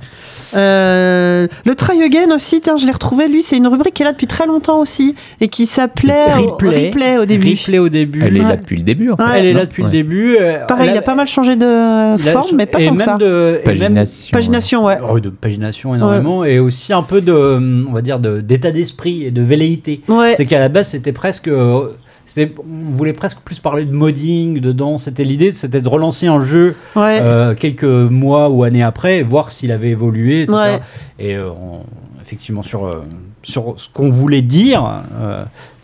Euh, le Try Again aussi, tiens, je l'ai retrouvé. Lui, c'est une rubrique qui est là depuis très longtemps aussi et qui s'appelait Replay. Replay au début. Replay au début. Elle est là depuis le début, en fait. Ouais. Elle est là depuis Ouais. le début. euh, Pareil, il a pas mal changé de forme, mais pas et tant que même ça. De, et même Pagination. Pagination, ouais. Ah oui, de pagination énormément et aussi un peu de on va dire de- d'état d'esprit et de velléité Ouais. c'est qu'à la base c'était presque euh, on voulait presque plus parler de modding dedans c'était l'idée c'était de relancer un jeu Ouais. euh, quelques mois ou années après voir s'il avait évolué etc. Ouais. et euh, on- effectivement sur euh, sur ce qu'on voulait dire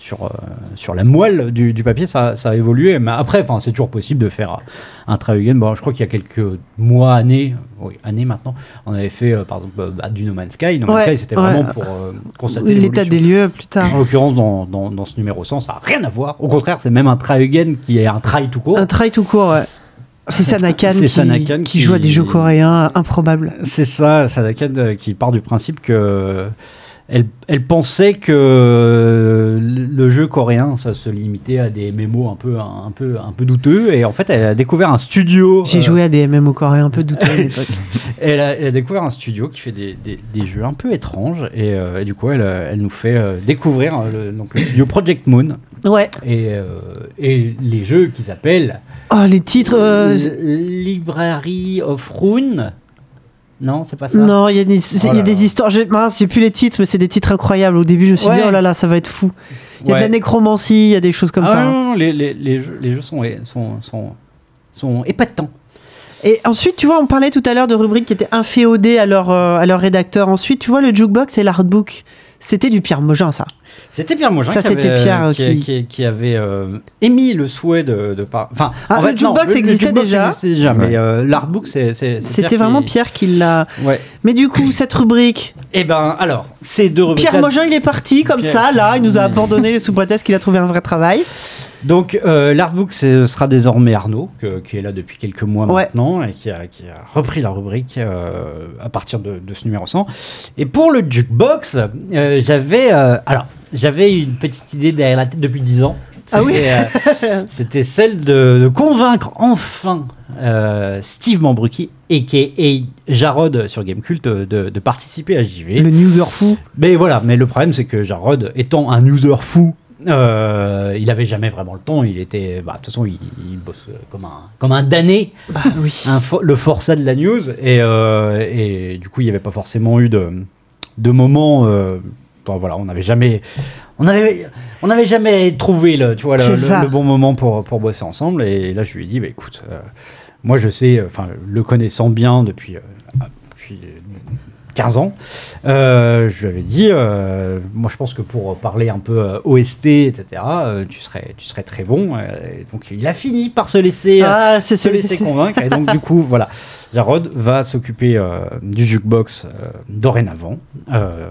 sur, euh, sur la moelle du, du papier, ça, ça a évolué. Mais après, c'est toujours possible de faire un try again. Bon, je crois qu'il y a quelques mois, années, oui, années maintenant, on avait fait, euh, par exemple, euh, bah, du No Man's Sky. No Man's Ouais, Sky, c'était ouais. vraiment pour euh, constater L'état des lieux plus tard. En l'occurrence, dans, dans, dans ce numéro 100, ça n'a rien à voir. Au contraire, c'est même un try again qui est un try tout court. Un try tout court, ouais. C'est Sanakan, Sanakan qui qui- joue à des jeux coréens improbables. C'est ça, Sadakan euh, qui part du principe que elle, elle pensait que le le jeu coréen, ça se limitait à des mémos un peu, un, peu, un peu douteux. Et en fait, elle a découvert un studio. J'ai euh, joué à des MMO coréens un peu douteux à l'époque. Elle a, elle a découvert un studio qui fait des, des- des jeux un peu étranges. Et, euh, et du coup, elle, euh, elle nous fait euh, découvrir euh, le, donc, le studio Project Moon Ouais. et, euh, et les jeux qui s'appellent Oh, les titres. euh, Library of Rune. Non, c'est pas ça. non, il y a des, y a Oh là des là. histoires. j'ai- j'ai plus les titres, mais c'est des titres incroyables. Au début, je me suis dit, oh là là, ça va être fou. Il y a de la nécromancie, il y a des choses comme Ah ça. ouais, hein. non, non, les, les, les jeux, les jeux sont, sont, sont, sont épatants. Et ensuite, tu vois, on parlait tout à l'heure de rubriques qui étaient inféodées à leur, euh, à leur rédacteur. Ensuite, tu vois, le jukebox et l'artbook, c'était du Pierre Mogin, ça. C'était Pierre Mogin Ça, qui, c'était avait, Pierre, euh, euh, qui, qui- qui- qui avait euh, émis le souhait de... de par... enfin, Ah, en le fait, non, jukebox existait déjà. existait déjà, mais euh, l'artbook, c'est... C'était vraiment qui- Pierre qui l'a. Ouais. Mais du coup, cette rubrique, Eh ben, alors, ces deux rubriques Pierre Mogin, il est parti comme Pierre- ça, là, il nous a abandonné sous prétexte qu'il a trouvé un vrai travail. Donc, euh, l'artbook, ce sera désormais Arnaud, que- qui est là depuis quelques mois Ouais. maintenant, et qui a, qui a repris la rubrique euh, à partir de, de ce numéro 100. Et pour le jukebox, euh, j'avais... alors, j'avais une petite idée derrière la tête depuis 10 ans. Ah oui C'était, celle de, de convaincre enfin Steve Mambruki, a.k.a. Jarod sur Gamecult, de, de participer à JV. Le newser fou. Mais voilà, mais le problème c'est que Jarod, étant un user fou, euh, il avait jamais vraiment le temps. Il était, bah, de toute façon, il, il bosse comme un, comme un damné, Bah oui. un fo- le forçat de la news. Et, euh, et du coup, il n'y avait pas forcément eu de, de moment euh, bon, voilà, on n'avait jamais, on avait, on n'avait jamais trouvé le, tu vois, le, bon moment pour, pour bosser ensemble. Et là, je lui ai dit, bah, écoute, moi, je sais, enfin, le connaissant bien depuis, 15 ans, euh, je lui avais dit, euh, moi, je pense que pour parler un peu euh, OST, etc., euh, tu serais, tu serais très bon. Donc, il a fini par se laisser. Ah, se laisser convaincre. Et donc, du coup, voilà, Jarod va s'occuper euh, du jukebox euh, dorénavant. Euh,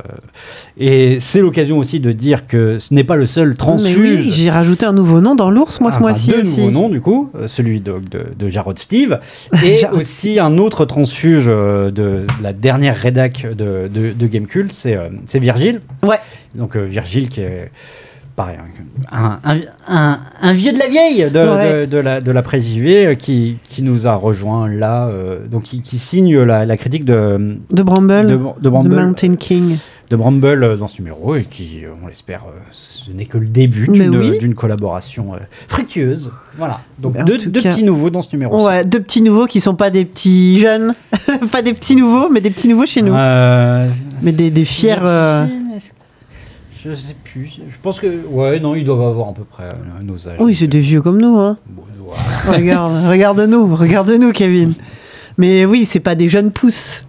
et c'est l'occasion aussi de dire que ce n'est pas le seul transfuge. oui, j'ai rajouté un nouveau nom dans l'ours, moi, ce Enfin, mois-ci deux aussi. nouveaux noms, du coup, celui de, de, de Jarod Steve, et Jarod aussi un autre transfuge de la dernière rédac de, de, de Gamecult, c'est Virgile. Ouais. Donc Virgile qui est pareil, un, un, un- un vieux de la vieille de, Ouais. de, de la, de la JV euh, qui, qui nous a rejoint là, euh, donc qui, qui signe la, la critique de, De Bramble, de, Mountain King. de Bramble dans ce numéro et qui, euh, on l'espère, ce n'est que le début d'une oui. collaboration fructueuse. Voilà. Donc Ben, deux, petits nouveaux dans ce numéro. Ouais, deux petits nouveaux qui sont pas des petits jeunes, pas des petits nouveaux, mais des petits nouveaux chez nous. Euh, Mais des, des fiers. euh, Je sais plus. Je pense que ouais, non, ils doivent avoir à peu près euh, nos âges. Oui, c'est des vieux comme nous, hein. Bon, ouais. Regarde, regarde-nous, regarde-nous, Kevin. Mais oui, c'est pas des jeunes pousses.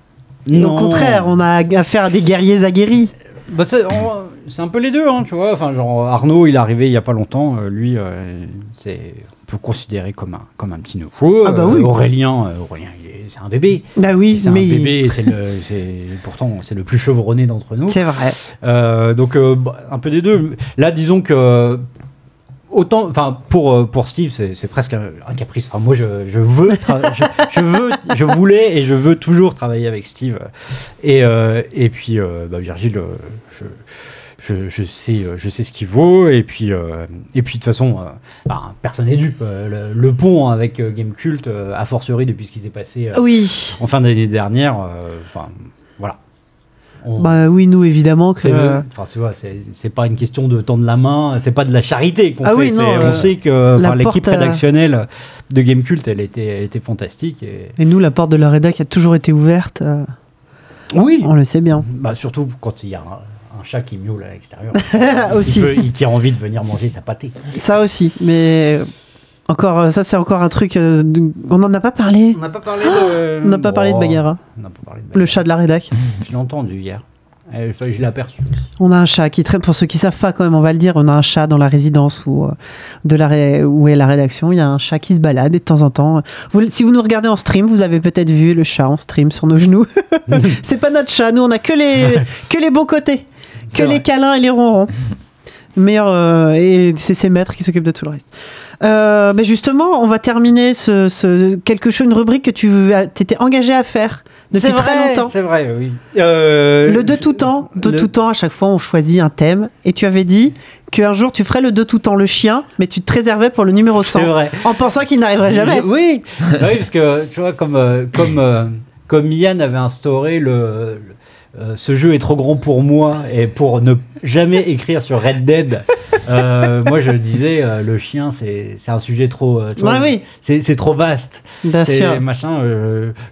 Non. Au contraire, on a affaire à des guerriers aguerris. Bah, c'est un peu les deux, hein, tu vois. Enfin, genre Arnaud, il est arrivé il y a pas longtemps. euh, lui, euh, c'est peut considérer comme un comme un petit nouveau. Ah bah Euh, oui. Aurélien, euh, Aurélien, c'est un bébé. Bah oui, C'est mais un bébé. C'est le, pourtant c'est le plus chevronné d'entre nous. c'est vrai. Euh, donc euh, bah, un peu des deux. Là, disons que autant, enfin pour pour Steve, c'est c'est presque un, caprice. Enfin moi, je, je veux, tra- je, je veux, je voulais et je veux toujours travailler avec Steve. Et euh, et puis bah, Virgile, je je, je sais, euh, je sais ce qu'il vaut, et puis, euh, et puis de toute façon, euh, bah, personne n'est dupe. Le, le pont avec euh, Gamecult, a fortiori depuis ce qui s'est passé Oui. en fin d'année dernière, enfin voilà. On- Bah oui, nous évidemment que. c'est le- enfin, c'est pas une question de tendre la main, c'est pas de la charité qu'on Ah fait. oui, non, on sait que l'équipe à- rédactionnelle de Gamecult, elle était, elle était fantastique. Et... Et nous, la porte de la rédac a toujours été ouverte. Oui. on le sait bien. Bah, surtout quand il y a un, chat qui miaule à l'extérieur. Aussi. Il, peut- qui a envie de venir manger sa pâtée. Ça aussi, mais encore, euh, ça c'est encore un truc. euh, On n'en a pas parlé. On n'a pas parlé de. On n'a pas parlé de Bagara, On n'a pas parlé de le chat de la rédac. Je l'ai entendu hier. Euh, Je, je l'ai aperçu. On a un chat qui traîne. Pour ceux qui savent pas, quand même, on va le dire. On a un chat dans la résidence où, euh, de la ré- où est la rédaction. Il y a un chat qui se balade et de temps en temps. Vous- si vous nous regardez en stream, vous avez peut-être vu le chat en stream sur nos genoux. c'est pas notre chat. Nous, on a que les que les bons côtés, que les câlins et les ronrons. Meilleur euh, et c'est ses maîtres qui s'occupent de tout le reste. Euh, mais justement, on va terminer ce, ce- quelque chose, une rubrique que tu t'étais engagé à faire depuis très longtemps. C'est vrai, oui. Euh, Le de tout temps, de le- tout temps, à chaque fois on choisit un thème. Et tu avais dit qu'un jour tu ferais le de tout temps, le chien, mais tu te réservais pour le numéro 100. C'est vrai. En pensant qu'il n'arriverait jamais. Oui, oui, parce que tu vois, comme, euh, comme, euh, comme Yann avait instauré le. le- euh, ce jeu est trop grand pour moi et pour ne jamais écrire sur Red Dead, euh, moi je disais euh, le chien c'est un sujet trop. Ouais, oui, c'est trop vaste. bien sûr. machin,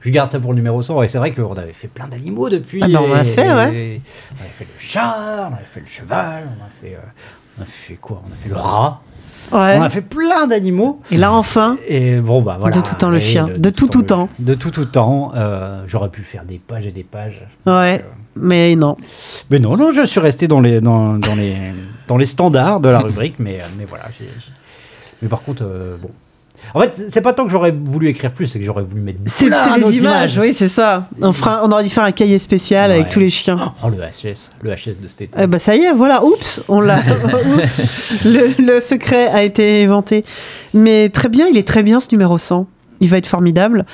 je garde ça pour le numéro 100. Et c'est vrai qu'on avait fait plein d'animaux depuis. Ah bah, on a et- fait, ouais. et on avait fait le chat, on avait fait le cheval, on a fait, on a fait quoi? On a fait le rat. On a fait plein d'animaux. Et là enfin, Et bon, bah voilà. De tout temps le chien. De tout, tout temps. De tout tout temps. euh, J'aurais pu faire des pages et des pages. ouais, Donc, euh, mais non. mais non, non, je suis resté dans les, dans, dans les, dans les standards de la rubrique, mais, euh, mais voilà. Mais par contre, euh, bon. En fait, c'est pas tant que j'aurais voulu écrire plus, c'est que j'aurais voulu mettre C'est les images, oui, c'est ça. On, fera, on aurait dû faire un cahier spécial avec tous les chiens. Oh, le HS, le HS de cet été. Eh bah ça y est, voilà, oups, on l'a. Le, le secret a été éventé. Mais très bien, il est très bien ce numéro 100. Il va être formidable.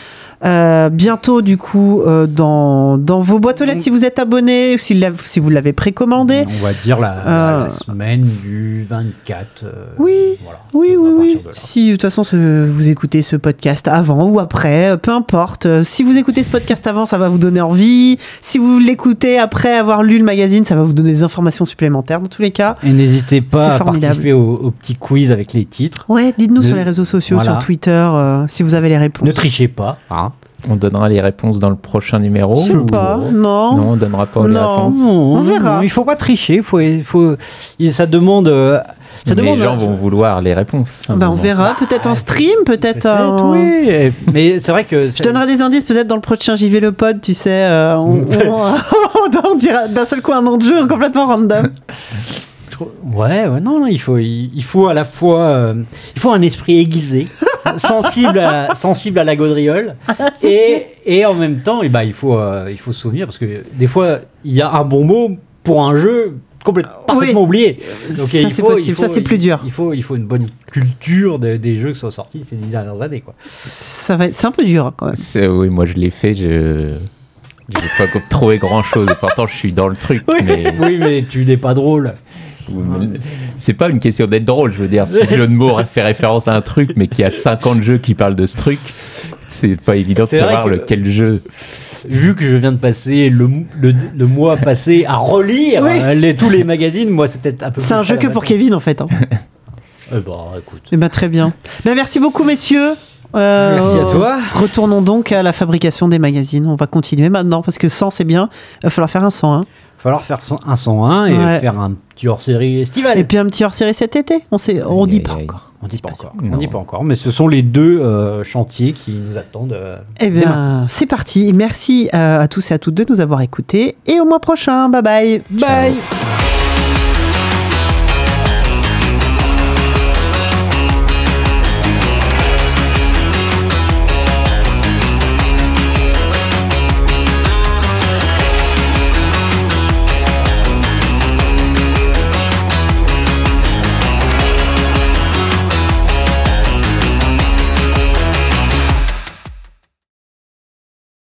Euh, bientôt, du coup, euh, dans, dans vos boîtes aux lettres, si vous êtes abonné, si, la- si vous l'avez précommandé. On va dire la, la- Euh. la semaine du 24. euh, Oui, voilà. Oui, oui, oui. de. Si de toute façon ce- vous écoutez ce podcast avant ou après, peu importe. Si vous écoutez ce podcast avant, ça va vous donner envie. Si vous l'écoutez après avoir lu le magazine, ça va vous donner des informations supplémentaires dans tous les cas. Et n'hésitez pas à participer au, au petit quiz avec les titres. Ouais, dites-nous sur les réseaux sociaux, Voilà. sur Twitter, si vous avez les réponses. Ne trichez pas. Hein. On donnera les réponses dans le prochain numéro Je sais ou- pas, non. Non, on donnera pas les Non. réponses. Non, On verra. non, il faut pas tricher. Faut, faut, il- ça demande. euh, ça demande. les gens vont vouloir les réponses. un Bah, on verra, peut-être en stream, peut-être. Peut-être, en- oui. Mais c'est vrai que. Je donnerai des indices peut-être dans le prochain JV le pod, tu sais. euh, on, on- on dira d'un seul coup un nom de jeu complètement random. Ouais, ouais, non, non, il faut, il, il faut à la fois, euh, il faut un esprit aiguisé, sensible à, sensible à la gaudriole, et, et en même temps, eh ben, il faut, euh, il faut se souvenir parce que des fois, il y a un bon mot pour un jeu complètement parfaitement oublié. Donc, Ça, il c'est faut- il possible. faut- Ça, c'est plus dur. Il faut, il faut une bonne culture de- des jeux qui sont sortis ces dix dernières années, quoi. Ça va être- C'est un peu dur quand même. C'est- Oui, moi je l'ai fait, je. J'ai pas trouvé grand chose. Pourtant, je suis dans le truc. Mais Oui, mais tu n'es pas drôle. C'est pas une question d'être drôle. Je veux dire, si le jeu de mots fait référence à un truc, mais qu'il y a 50 jeux qui parlent de ce truc, c'est pas évident de savoir que- lequel jeu. Vu que je viens de passer le, le, le mois passé à relire Oui. euh, les, tous les magazines, moi c'est peut-être un peu. C'est un jeu que pour Kevin en fait. hein. Eh ben, écoute. Eh ben, très bien. Ben, merci beaucoup messieurs. Euh, Merci à toi. Retournons donc à la fabrication des magazines. On va continuer maintenant parce que 100 c'est bien. Il va falloir faire un 101. Il va falloir faire son- un 101 et Ouais. faire un petit hors-série estival. Et puis un petit hors-série cet été. On sait, on dit pas encore. on dit pas pas encore. On dit pas encore, mais ce sont les deux euh, chantiers qui nous attendent. euh, Eh bien, c'est parti. Merci euh, à tous et à toutes de nous avoir écoutés. Et au mois prochain. Bye bye. Bye.